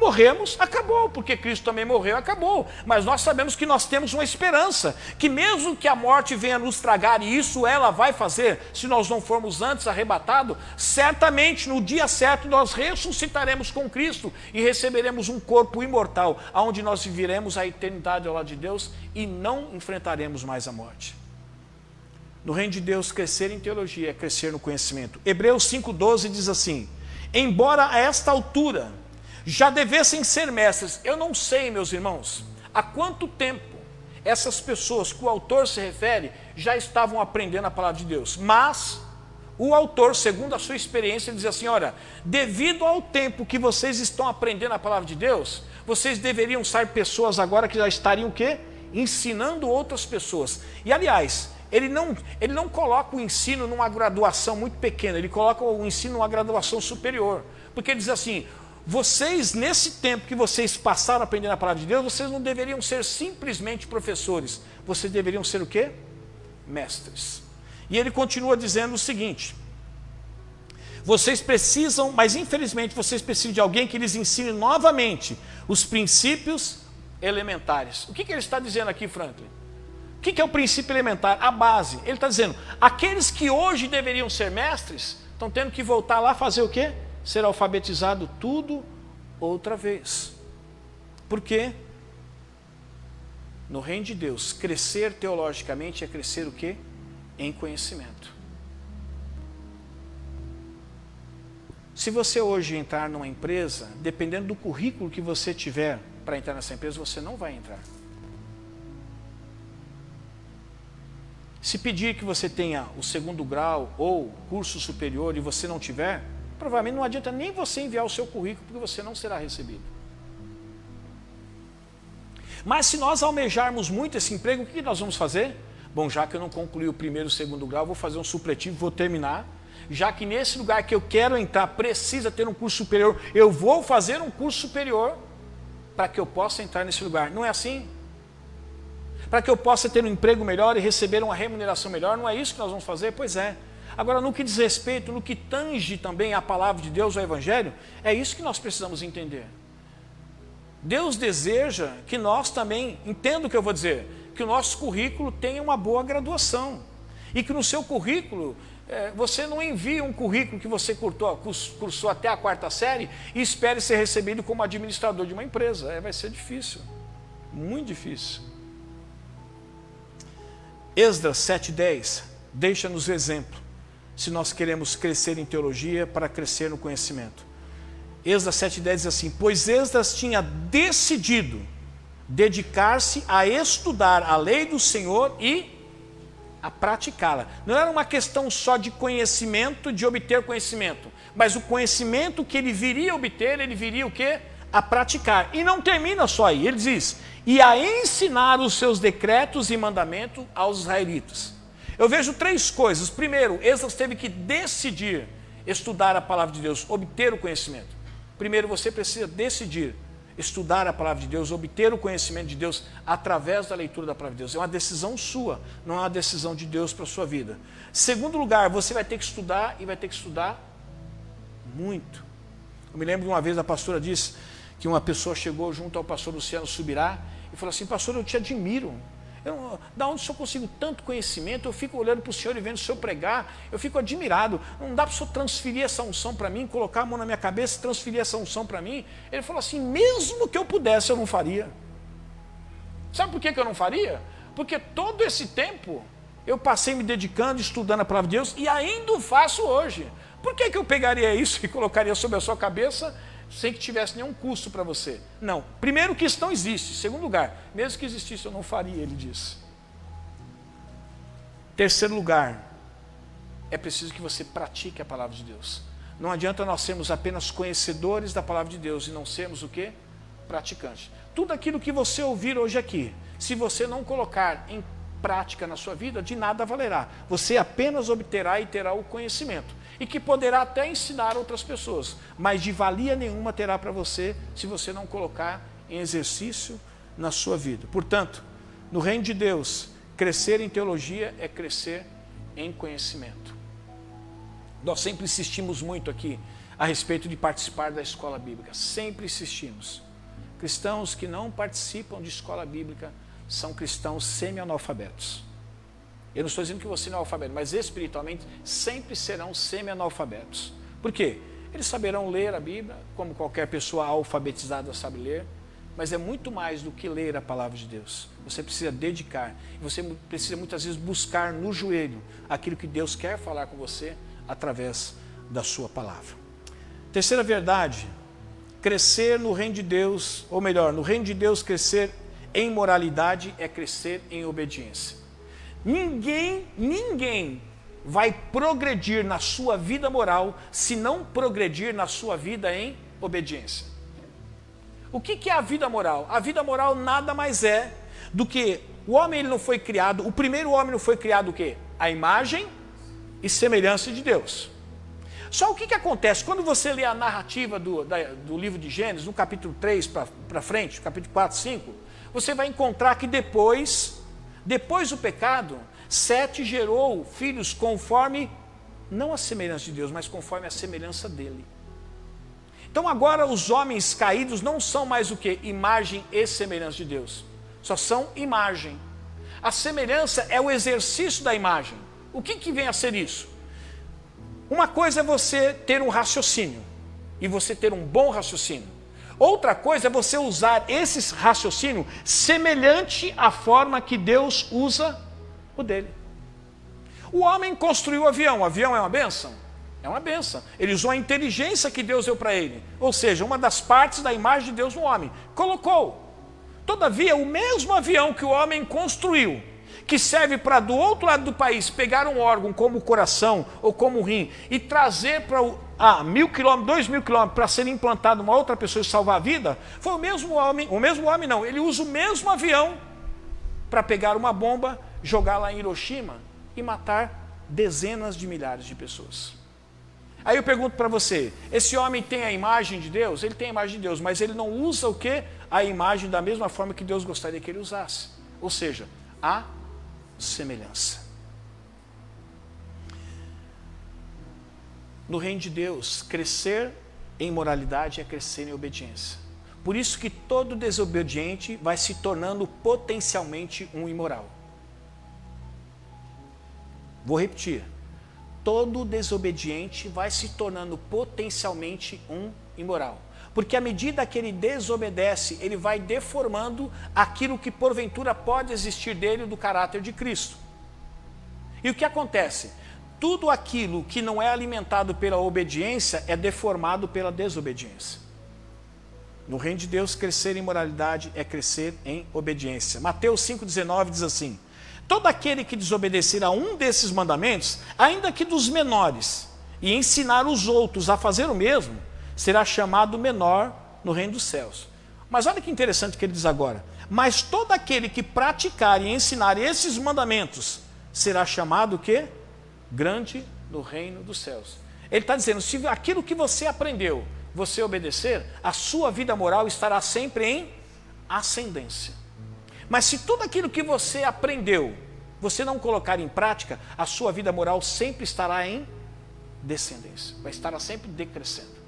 Morremos, acabou, porque Cristo também morreu, acabou. Mas nós sabemos que nós temos uma esperança, que mesmo que a morte venha nos tragar, e isso ela vai fazer, se nós não formos antes arrebatados, certamente no dia certo nós ressuscitaremos com Cristo e receberemos um corpo imortal, aonde nós viveremos a eternidade ao lado de Deus e não enfrentaremos mais a morte. No reino de Deus, crescer em teologia é crescer no conhecimento. Hebreus 5,12 diz assim: Embora a esta altura já devessem ser mestres. Eu não sei, meus irmãos, há quanto tempo essas pessoas que o autor se refere já estavam aprendendo a palavra de Deus, mas o autor, segundo a sua experiência, diz assim: olha, devido ao tempo que vocês estão aprendendo a palavra de Deus, vocês deveriam ser pessoas agora que já estariam o quê? Ensinando outras pessoas. E aliás, ele não, ele não coloca o ensino numa graduação muito pequena, ele coloca o ensino numa graduação superior. Porque ele diz assim: vocês, nesse tempo que vocês passaram aprendendo a palavra de Deus, vocês não deveriam ser simplesmente professores, vocês deveriam ser o quê? Mestres. E ele continua dizendo o seguinte: vocês precisam, mas infelizmente vocês precisam de alguém que lhes ensine novamente os princípios elementares. O que, que ele está dizendo aqui, Franklin? O que, que é o princípio elementar? A base. Ele está dizendo: aqueles que hoje deveriam ser mestres estão tendo que voltar lá fazer o quê? Ser alfabetizado tudo outra vez. Por quê? No reino de Deus, crescer teologicamente é crescer o quê? Em conhecimento. Se você hoje entrar numa empresa, dependendo do currículo que você tiver para entrar nessa empresa, você não vai entrar. Se pedir que você tenha o segundo grau ou curso superior e você não tiver, provavelmente não adianta nem você enviar o seu currículo, porque você não será recebido. Mas se nós almejarmos muito esse emprego, o que nós vamos fazer? Bom, já que eu não concluí o primeiro e o segundo grau, vou fazer um supletivo, vou terminar. Já que nesse lugar que eu quero entrar precisa ter um curso superior, eu vou fazer um curso superior para que eu possa entrar nesse lugar. Não é assim? Para que eu possa ter um emprego melhor e receber uma remuneração melhor, não é isso que nós vamos fazer? Pois é. Agora, no que diz respeito, no que tange também a palavra de Deus, o Evangelho, é isso que nós precisamos entender. Deus deseja que nós também, entenda o que eu vou dizer, que o nosso currículo tenha uma boa graduação. E que no seu currículo, é, você não envie um currículo que você cursou, cursou até a quarta série e espere ser recebido como administrador de uma empresa. É, vai ser difícil, muito difícil. Esdras 7,10 deixa-nos exemplo se nós queremos crescer em teologia para crescer no conhecimento. Esdras 7,10 diz assim: Pois Esdras tinha decidido dedicar-se a estudar a lei do Senhor e a praticá-la. Não era uma questão só de conhecimento, de obter conhecimento, mas o conhecimento que ele viria a obter, ele viria o quê? A praticar. E não termina só aí, ele diz: e a ensinar os seus decretos e mandamentos aos israelitas. Eu vejo três coisas. Primeiro, Esdras teve que decidir estudar a palavra de Deus, obter o conhecimento. Primeiro, você precisa decidir estudar a palavra de Deus, obter o conhecimento de Deus através da leitura da palavra de Deus. É uma decisão sua, não é uma decisão de Deus para a sua vida. Segundo lugar, você vai ter que estudar e vai ter que estudar muito. Eu me lembro de uma vez a pastora disse que uma pessoa chegou junto ao pastor Luciano Subirá e falou assim: Pastor, eu te admiro. Eu, da onde o senhor consigo tanto conhecimento? Eu fico olhando para o senhor e vendo o senhor pregar, eu fico admirado. Não dá para o senhor transferir essa unção para mim, colocar a mão na minha cabeça e transferir essa unção para mim? Ele falou assim: mesmo que eu pudesse, eu não faria. Sabe por que, que eu não faria? Porque todo esse tempo eu passei me dedicando, estudando a palavra de Deus e ainda o faço hoje. Por que, que eu pegaria isso e colocaria sobre a sua cabeça sem que tivesse nenhum custo para você. Não. Primeiro que isso não existe. Segundo lugar, mesmo que existisse, eu não faria, ele disse. Terceiro lugar, é preciso que você pratique a palavra de Deus. Não adianta nós sermos apenas conhecedores da palavra de Deus e não sermos o quê? Praticantes. Tudo aquilo que você ouvir hoje aqui, se você não colocar em prática na sua vida, de nada valerá. Você apenas obterá e terá o conhecimento e que poderá até ensinar outras pessoas, mas de valia nenhuma terá para você se você não colocar em exercício na sua vida. Portanto, no reino de Deus, crescer em teologia é crescer em conhecimento. Nós sempre insistimos muito aqui. a respeito de participar da escola bíblica. Sempre insistimos. Cristãos que não participam de escola bíblica são cristãos semi-analfabetos. Eu não estou dizendo que você não é alfabeto, mas espiritualmente sempre serão semi-analfabetos. Por quê? Eles saberão ler a Bíblia, como qualquer pessoa alfabetizada sabe ler, mas é muito mais do que ler a palavra de Deus. Você precisa dedicar, você precisa muitas vezes buscar no joelho aquilo que Deus quer falar com você através da sua palavra. Terceira verdade, crescer no reino de Deus, ou melhor, no reino de Deus crescer em moralidade é crescer em obediência. Ninguém, ninguém vai progredir na sua vida moral se não progredir na sua vida em obediência. O que, que é a vida moral? A vida moral nada mais é do que o homem ele não foi criado, o primeiro homem não foi criado o quê? A imagem e semelhança de Deus. Só o que, que acontece? Quando você lê a narrativa do, da, do livro de Gênesis, no capítulo 3 para frente, capítulo 4, 5, você vai encontrar que depois, depois do pecado, Sete gerou filhos conforme, não a semelhança de Deus, mas conforme a semelhança dele. Então agora os homens caídos não são mais o que? Imagem e semelhança de Deus. Só são imagem. A semelhança é o exercício da imagem. O que, que vem a ser isso? Uma coisa é você ter um raciocínio e você ter um bom raciocínio. Outra coisa é você usar esse raciocínio semelhante à forma que Deus usa o dele. O homem construiu o avião. O avião é uma benção? É uma benção. Ele usou a inteligência que Deus deu para ele. Ou seja, uma das partes da imagem de Deus no homem. Colocou. Todavia, o mesmo avião que o homem construiu, que serve para do outro lado do país pegar um órgão como o coração ou como o rim e trazer para ah, mil quilômetros, dois mil quilômetros para ser implantado uma outra pessoa e salvar a vida, foi o mesmo homem, o mesmo homem não, ele usa o mesmo avião para pegar uma bomba jogar lá em Hiroshima e matar dezenas de milhares de pessoas. Aí eu pergunto para você: esse homem tem a imagem de Deus? Ele tem a imagem de Deus, mas ele não usa o que? A imagem da mesma forma que Deus gostaria que ele usasse. Ou seja, a semelhança. No reino de Deus, crescer em moralidade é crescer em obediência. Por isso que todo desobediente vai se tornando potencialmente um imoral. Vou repetir. Todo desobediente vai se tornando potencialmente um imoral. Porque à medida que ele desobedece, ele vai deformando aquilo que porventura pode existir dele do caráter de Cristo. E o que acontece? Tudo aquilo que não é alimentado pela obediência é deformado pela desobediência. No reino de Deus, crescer em moralidade é crescer em obediência. Mateus 5,19 diz assim: Todo aquele que desobedecer a um desses mandamentos, ainda que dos menores, e ensinar os outros a fazer o mesmo, será chamado menor no reino dos céus. Mas olha que interessante que ele diz agora. Mas todo aquele que praticar e ensinar esses mandamentos será chamado o quê? Grande no reino dos céus. Ele está dizendo: se aquilo que você aprendeu, você obedecer, a sua vida moral estará sempre em ascendência. Mas se tudo aquilo que você aprendeu, você não colocar em prática, a sua vida moral sempre estará em descendência, vai estar sempre decrescendo.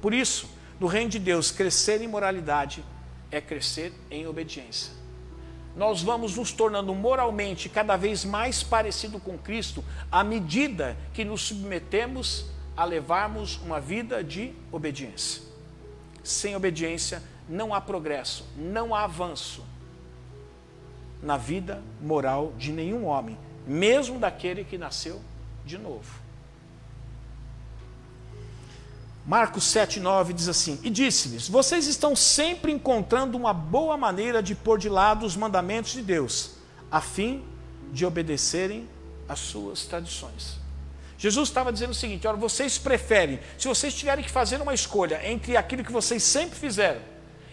Por isso, no reino de Deus, crescer em moralidade é crescer em obediência. Nós vamos nos tornando moralmente cada vez mais parecido com Cristo à medida que nos submetemos a levarmos uma vida de obediência. Sem obediência não há progresso, não há avanço, na vida moral de nenhum homem, mesmo daquele que nasceu de novo. Marcos 7,9 diz assim: E disse-lhes: Vocês estão sempre encontrando uma boa maneira de pôr de lado os mandamentos de Deus, a fim de obedecerem às suas tradições. Jesus estava dizendo o seguinte: olha, vocês preferem, se vocês tiverem que fazer uma escolha entre aquilo que vocês sempre fizeram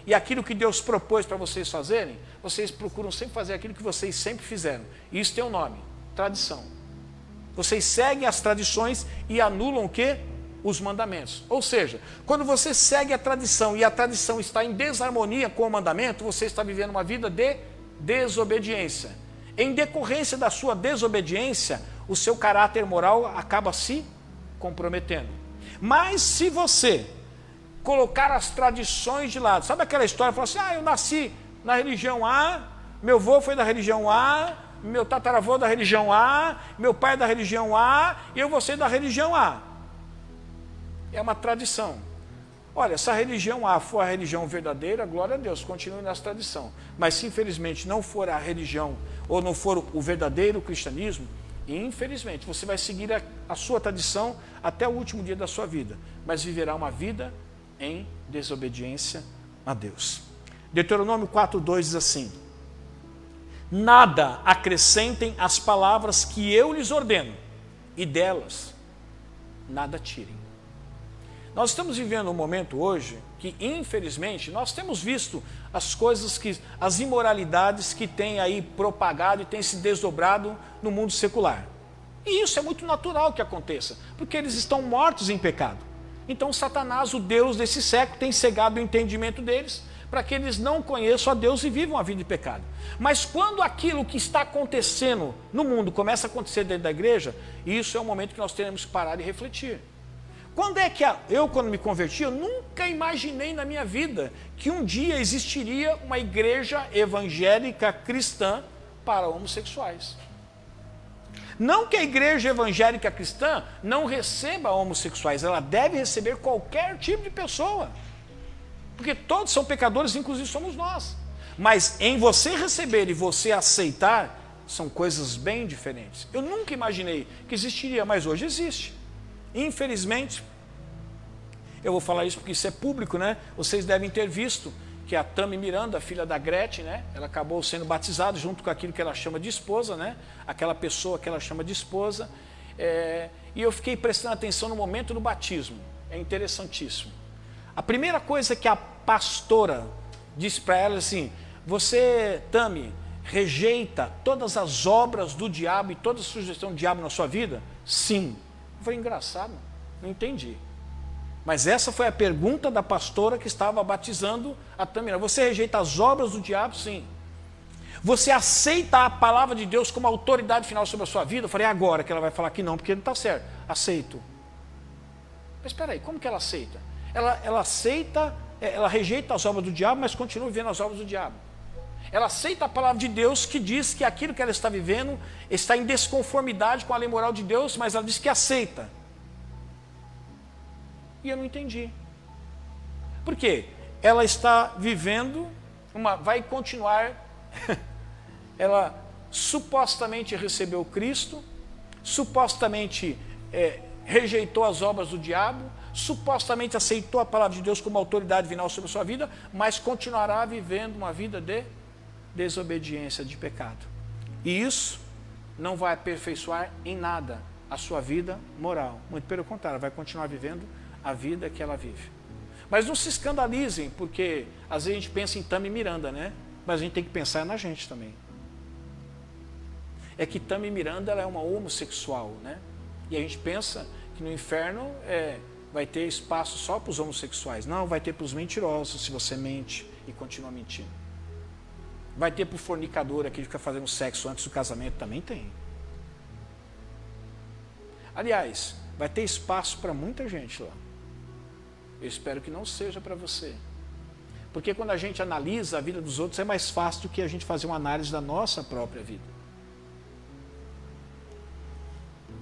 e aquilo que Deus propôs para vocês fazerem, vocês procuram sempre fazer aquilo que vocês sempre fizeram. Isso tem um nome: tradição. Vocês seguem as tradições e anulam o que? Os mandamentos. Ou seja, quando você segue a tradição e a tradição está em desarmonia com o mandamento, você está vivendo uma vida de desobediência. Em decorrência da sua desobediência, o seu caráter moral acaba se comprometendo. Mas se você colocar as tradições de lado, sabe aquela história, falar assim, ah, eu nasci na religião A, meu avô foi da religião A, meu tataravô da religião A, meu pai é da religião A, e eu vou ser da religião A. É uma tradição. Olha, se a religião A for a religião verdadeira, glória a Deus, continue nessa tradição. Mas se infelizmente não for a religião, ou não for o verdadeiro cristianismo, infelizmente você vai seguir a, a sua tradição até o último dia da sua vida, mas viverá uma vida em desobediência a Deus. Deuteronômio 4,2 diz assim: Nada acrescentem às palavras que eu lhes ordeno, e delas nada tirem. Nós estamos vivendo um momento hoje que, infelizmente, nós temos visto as coisas que, as imoralidades que têm aí propagado e têm se desdobrado no mundo secular. E isso é muito natural que aconteça, porque eles estão mortos em pecado. Então, Satanás, o Deus desse século, tem cegado o entendimento deles para que eles não conheçam a Deus e vivam a vida de pecado. Mas quando aquilo que está acontecendo no mundo começa a acontecer dentro da igreja, isso é o momento que nós teremos que parar e refletir. Quando é que eu, quando me converti, eu nunca imaginei na minha vida que um dia existiria uma igreja evangélica cristã para homossexuais. Não que a igreja evangélica cristã não receba homossexuais, ela deve receber qualquer tipo de pessoa. Porque todos são pecadores, inclusive somos nós. Mas em você receber e você aceitar, são coisas bem diferentes. Eu nunca imaginei que existiria, mas hoje existe. Infelizmente, eu vou falar isso porque isso é público, né? Vocês devem ter visto que a Tami Miranda, filha da Gretchen, né? Ela acabou sendo batizada junto com aquilo que ela chama de esposa, né? Aquela pessoa que ela chama de esposa. É, e eu fiquei prestando atenção no momento do batismo. É interessantíssimo. A primeira coisa que a pastora disse para ela assim: Você, Tami, rejeita todas as obras do diabo e toda sugestão do diabo na sua vida? Sim. Foi engraçado, não entendi. Mas essa foi a pergunta da pastora que estava batizando a Tamira. Você rejeita as obras do diabo? Sim. Você aceita a palavra de Deus como autoridade final sobre a sua vida? Eu falei, é agora que ela vai falar que não, porque não está certo. Aceito. Mas espera aí, como que ela aceita? Ela, ela aceita, é, ela rejeita as obras do diabo, mas continua vivendo as obras do diabo. Ela aceita a palavra de Deus que diz que aquilo que ela está vivendo está em desconformidade com a lei moral de Deus, mas ela diz que aceita. E eu não entendi. Por quê? Ela está vivendo uma. vai continuar. *laughs* ela supostamente recebeu Cristo, supostamente é, rejeitou as obras do diabo, supostamente aceitou a palavra de Deus como autoridade final sobre a sua vida, mas continuará vivendo uma vida de desobediência, de pecado. E isso não vai aperfeiçoar em nada a sua vida moral. Muito pelo contrário, vai continuar vivendo a vida que ela vive. Mas não se escandalizem, porque às vezes a gente pensa em Tami Miranda, né? Mas a gente tem que pensar na gente também. É que Tami Miranda ela é uma homossexual, né? E a gente pensa que no inferno é, vai ter espaço só para os homossexuais. Não, vai ter para os mentirosos, se você mente e continua mentindo. Vai ter para o fornicador, aquele que fica fazendo sexo antes do casamento, também tem. Aliás, vai ter espaço para muita gente lá. Eu espero que não seja para você. Porque quando a gente analisa a vida dos outros, é mais fácil do que a gente fazer uma análise da nossa própria vida.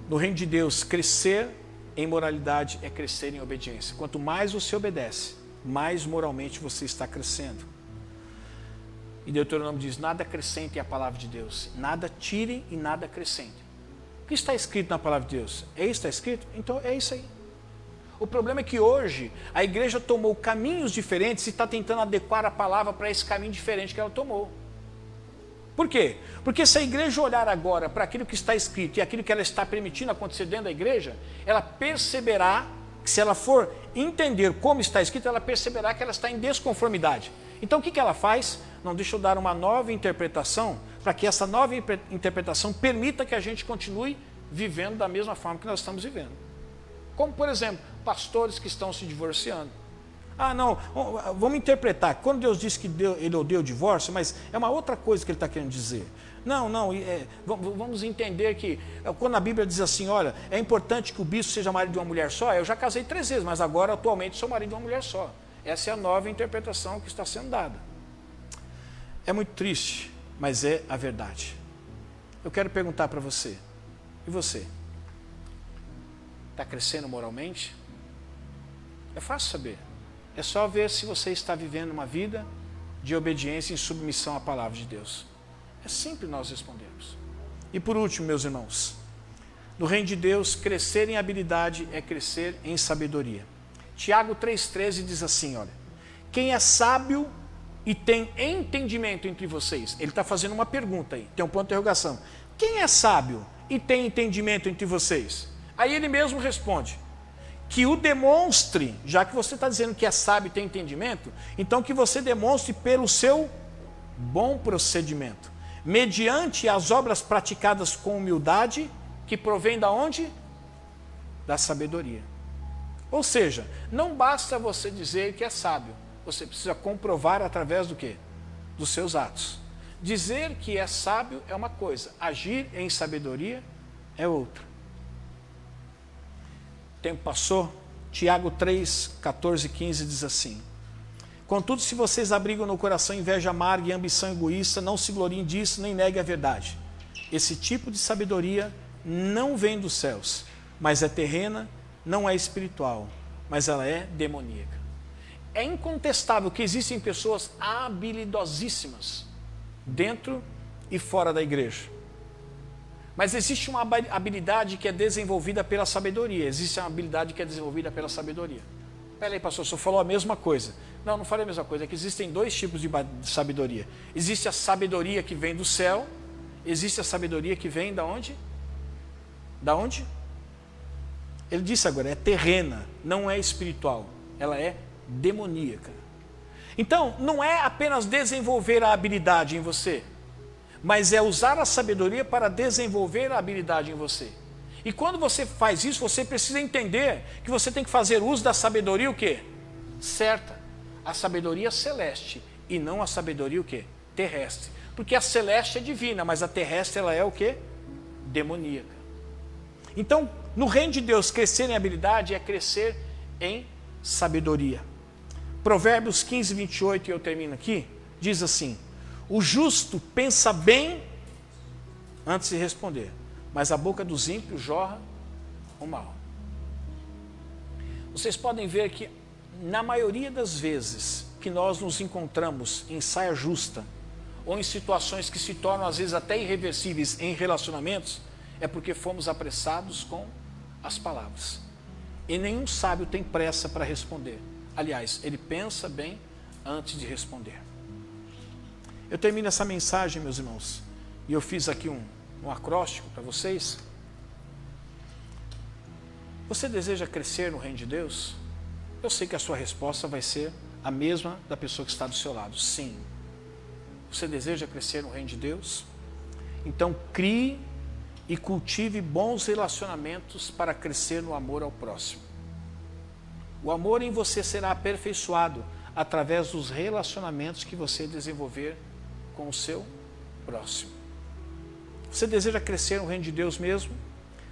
No reino de Deus, crescer em moralidade é crescer em obediência. Quanto mais você obedece, mais moralmente você está crescendo. E Deuteronômio diz: nada acrescentem a palavra de Deus, nada tirem e nada acrescentem. O que está escrito na palavra de Deus? É isso que está escrito? Então é isso aí. O problema é que hoje a igreja tomou caminhos diferentes e está tentando adequar a palavra para esse caminho diferente que ela tomou. Por quê? Porque se a igreja olhar agora para aquilo que está escrito e aquilo que ela está permitindo acontecer dentro da igreja, ela perceberá que se ela for entender como está escrito, ela perceberá que ela está em desconformidade. Então o que, que ela faz? Não, deixa eu dar uma nova interpretação, para que essa nova interpretação permita que a gente continue vivendo da mesma forma que nós estamos vivendo. Como, por exemplo, pastores que estão se divorciando. Ah, não, vamos interpretar. Quando Deus disse que deu, ele odeia o divórcio, mas é uma outra coisa que ele está querendo dizer. Não, não, é, vamos entender que é, quando a Bíblia diz assim, olha, é importante que o bispo seja marido de uma mulher só, eu já casei três vezes, mas agora atualmente sou marido de uma mulher só. Essa é a nova interpretação que está sendo dada. É muito triste, mas é a verdade. Eu quero perguntar para você, e você? Está crescendo moralmente? É fácil saber. É só ver se você está vivendo uma vida de obediência e submissão à palavra de Deus. É simples nós respondermos. E por último, meus irmãos, no reino de Deus, crescer em habilidade é crescer em sabedoria. Tiago 3,13 diz assim: olha, quem é sábio e tem entendimento entre vocês? Ele está fazendo uma pergunta aí, tem um ponto de interrogação. Quem é sábio e tem entendimento entre vocês? Aí ele mesmo responde: que o demonstre, já que você está dizendo que é sábio e tem entendimento, então que você demonstre pelo seu bom procedimento mediante as obras praticadas com humildade, que provém da onde? Da sabedoria. Ou seja, não basta você dizer que é sábio, você precisa comprovar através do que? Dos seus atos. Dizer que é sábio é uma coisa, agir em sabedoria é outra. O tempo passou, Tiago 3, 14 e 15 diz assim: Contudo, se vocês abrigam no coração inveja amarga e ambição egoísta, não se gloriem disso, nem neguem a verdade. Esse tipo de sabedoria não vem dos céus, mas é terrena, não é espiritual, mas ela é demoníaca. É incontestável que existem pessoas habilidosíssimas dentro e fora da igreja. Mas existe uma habilidade que é desenvolvida pela sabedoria, existe uma habilidade que é desenvolvida pela sabedoria. Peraí, pastor, o senhor falou a mesma coisa. Não, não falei a mesma coisa. É que existem dois tipos de sabedoria. Existe a sabedoria que vem do céu. Existe a sabedoria que vem da onde? Da onde? Ele disse agora, é terrena, não é espiritual. Ela é demoníaca. Então, não é apenas desenvolver a habilidade em você, mas é usar a sabedoria para desenvolver a habilidade em você. E quando você faz isso, você precisa entender que você tem que fazer uso da sabedoria o quê? Certa. A sabedoria celeste e não a sabedoria o quê? Terrestre. Porque a celeste é divina, mas a terrestre ela é o quê? Demoníaca. Então, no reino de Deus, crescer em habilidade é crescer em sabedoria. Provérbios 15, 28, e eu termino aqui, diz assim: O justo pensa bem antes de responder mas a boca dos ímpios jorra o mal. Vocês podem ver que, na maioria das vezes que nós nos encontramos em saia justa, ou em situações que se tornam às vezes até irreversíveis em relacionamentos, é porque fomos apressados com as palavras. E nenhum sábio tem pressa para responder. Aliás, ele pensa bem antes de responder. Eu termino essa mensagem, meus irmãos, e eu fiz aqui um, um acróstico para vocês. Você deseja crescer no reino de Deus? Eu sei que a sua resposta vai ser a mesma da pessoa que está do seu lado. Sim. Você deseja crescer no reino de Deus? Então crie e cultive bons relacionamentos para crescer no amor ao próximo. O amor em você será aperfeiçoado através dos relacionamentos que você desenvolver com o seu próximo. Você deseja crescer no reino de Deus mesmo?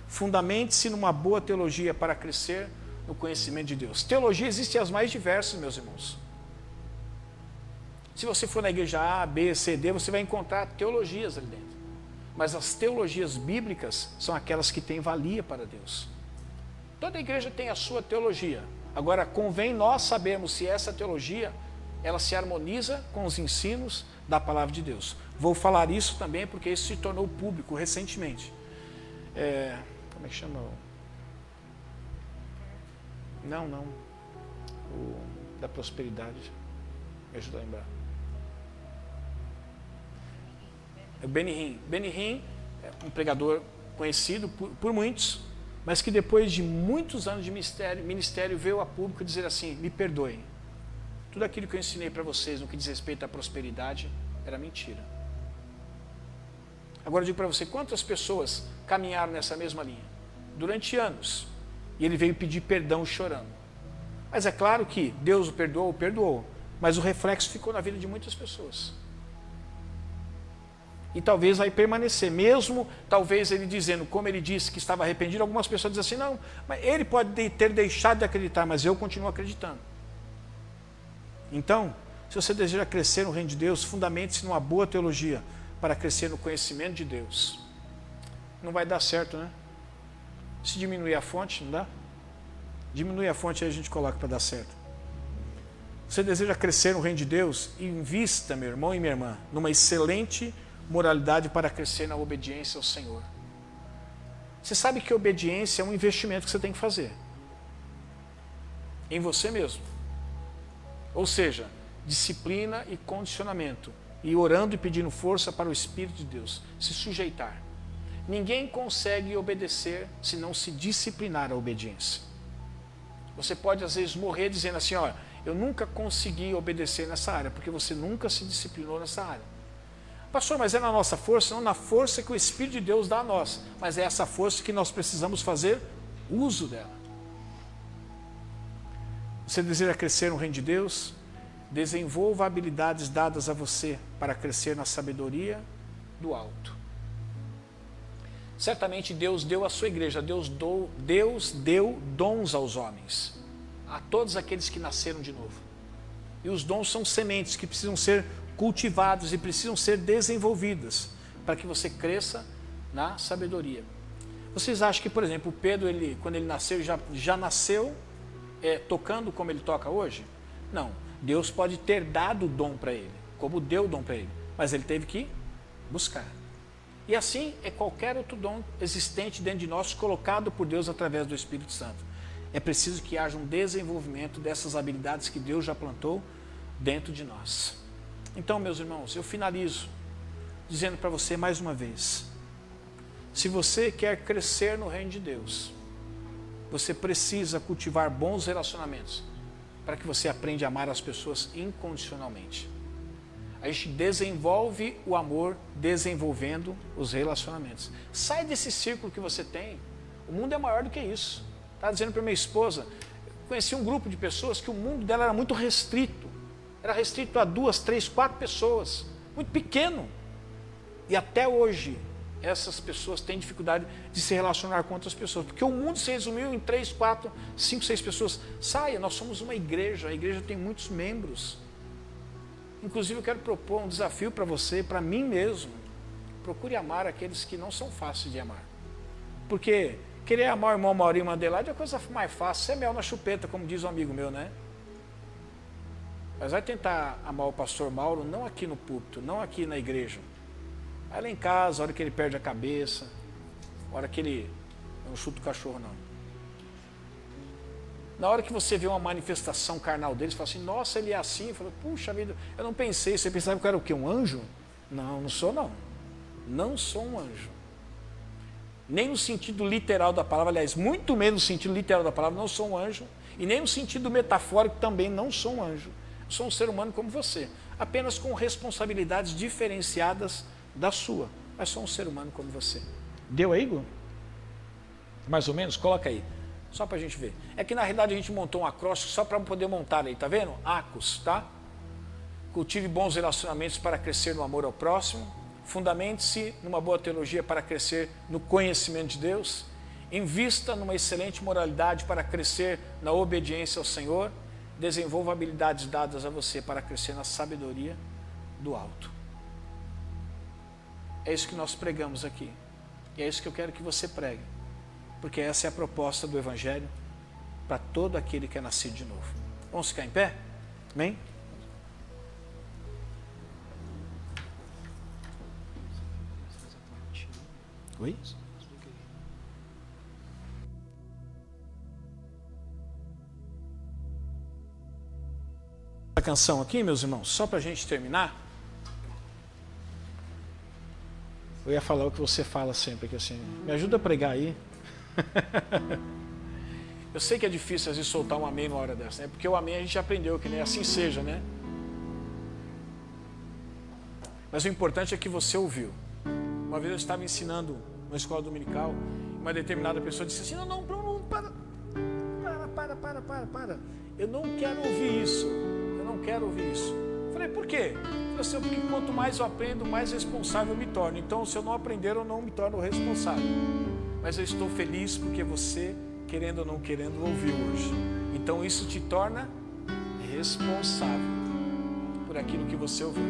Fundamente-se numa boa teologia para crescer no conhecimento de Deus. Teologia existe as mais diversas, meus irmãos. Se você for na igreja A, B, C, D, você vai encontrar teologias ali dentro. Mas as teologias bíblicas são aquelas que têm valia para Deus. Toda igreja tem a sua teologia. Agora, convém nós sabermos se essa teologia ela se harmoniza com os ensinos da palavra de Deus. Vou falar isso também porque isso se tornou público recentemente. É, como é que chama? Não, não. O da prosperidade. Me ajuda a lembrar. É o Benny Hinn. é um pregador conhecido por, por, muitos, mas que depois de muitos anos de ministério, ministério veio a público dizer assim: me perdoem. Tudo aquilo que eu ensinei para vocês no que diz respeito à prosperidade era mentira. Agora eu digo para você, quantas pessoas caminharam nessa mesma linha? Durante anos. E ele veio pedir perdão chorando. Mas é claro que Deus o perdoou, perdoou. Mas o reflexo ficou na vida de muitas pessoas. E talvez vai permanecer, mesmo talvez ele dizendo, como ele disse que estava arrependido, algumas pessoas dizem assim, não, mas ele pode ter deixado de acreditar, mas eu continuo acreditando. Então, se você deseja crescer no reino de Deus, fundamente-se numa boa teologia para crescer no conhecimento de Deus. Não vai dar certo, né? Se diminuir a fonte, não dá? Diminui a fonte e a gente coloca para dar certo. Você deseja crescer no reino de Deus? Invista, meu irmão e minha irmã, numa excelente moralidade para crescer na obediência ao Senhor. Você sabe que obediência é um investimento que você tem que fazer em você mesmo. Ou seja, disciplina e condicionamento, e orando e pedindo força para o Espírito de Deus, se sujeitar. Ninguém consegue obedecer se não se disciplinar a obediência. Você pode às vezes morrer dizendo assim, ó, eu nunca consegui obedecer nessa área, porque você nunca se disciplinou nessa área. Pastor, mas é na nossa força? Não, na força que o Espírito de Deus dá a nós, mas é essa força que nós precisamos fazer uso dela. Você deseja crescer no reino de Deus? Desenvolva habilidades dadas a você para crescer na sabedoria do alto. Certamente Deus deu à sua igreja, Deus, dou, Deus deu dons aos homens, a todos aqueles que nasceram de novo. E os dons são sementes que precisam ser cultivados e precisam ser desenvolvidas para que você cresça na sabedoria. Vocês acham que, por exemplo, Pedro, ele, quando ele nasceu, já, já nasceu é, tocando como ele toca hoje? Não. Deus pode ter dado o dom para ele, como deu o dom para ele, mas ele teve que buscar. E assim é qualquer outro dom existente dentro de nós, colocado por Deus através do Espírito Santo. É preciso que haja um desenvolvimento dessas habilidades que Deus já plantou dentro de nós. Então, meus irmãos, eu finalizo dizendo para você mais uma vez: se você quer crescer no reino de Deus, você precisa cultivar bons relacionamentos para que você aprenda a amar as pessoas incondicionalmente. A gente desenvolve o amor desenvolvendo os relacionamentos. Sai desse círculo que você tem. O mundo é maior do que isso. Estava dizendo para minha esposa, conheci um grupo de pessoas que o mundo dela era muito restrito. Era restrito a duas, três, quatro pessoas. Muito pequeno. E até hoje, essas pessoas têm dificuldade de se relacionar com outras pessoas. Porque o mundo se resumiu em três, quatro, cinco, seis pessoas. Saia, nós somos uma igreja. A igreja tem muitos membros. Inclusive, eu quero propor um desafio para você, para mim mesmo. Procure amar aqueles que não são fáceis de amar. Porque querer amar o irmão Maurinho Mandelaide é a coisa mais fácil. É mel na chupeta, como diz um amigo meu, né? Mas vai tentar amar o pastor Mauro, não aqui no púlpito, não aqui na igreja. Vai lá em casa, a hora que ele perde a cabeça, a hora que ele. Eu não chuto o cachorro, não. Na hora que você vê uma manifestação carnal dele, você fala assim, nossa, ele é assim. Fala, puxa vida, eu não pensei. Você pensava que eu era o quê? Um anjo? Não, não sou não. Não sou um anjo. Nem no sentido literal da palavra, aliás, muito menos no sentido literal da palavra, não sou um anjo. E nem no sentido metafórico também não sou um anjo. Sou um ser humano como você. Apenas com responsabilidades diferenciadas da sua. Mas sou um ser humano como você. Deu aí, Igor? Mais ou menos? Coloca aí. Só para a gente ver. É que na realidade a gente montou um acróstico só para poder montar aí, tá vendo? Acos, tá? Cultive bons relacionamentos para crescer no amor ao próximo. Fundamente-se numa boa teologia para crescer no conhecimento de Deus. Invista numa excelente moralidade para crescer na obediência ao Senhor. Desenvolva habilidades dadas a você para crescer na sabedoria do alto. É isso que nós pregamos aqui. E é isso que eu quero que você pregue porque essa é a proposta do Evangelho para todo aquele que é nascido de novo. Vamos ficar em pé? Amém? Oi? A canção aqui, meus irmãos, só para a gente terminar. Eu ia falar o que você fala sempre, que assim, me ajuda a pregar aí. *laughs* Eu sei que é difícil às vezes soltar um amém numa hora dessa, né? Porque o amém a gente aprendeu que nem assim seja, né? Mas o importante é que você ouviu. Uma vez eu estava ensinando uma escola dominical, uma determinada pessoa disse assim: não, não, não, para, para, para, para, para, para. Eu não quero ouvir isso. Eu não quero ouvir isso. Falei, por quê? Eu assim, porque quanto mais eu aprendo, mais responsável eu me torno. Então, se eu não aprender, eu não me torno responsável. Mas eu estou feliz porque você, querendo ou não querendo, ouviu hoje. Então, isso te torna responsável por aquilo que você ouviu.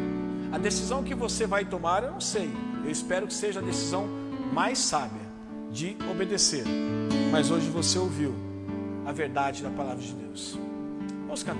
A decisão que você vai tomar, eu não sei. Eu espero que seja a decisão mais sábia de obedecer. Mas hoje você ouviu a verdade da palavra de Deus. Vamos cantar.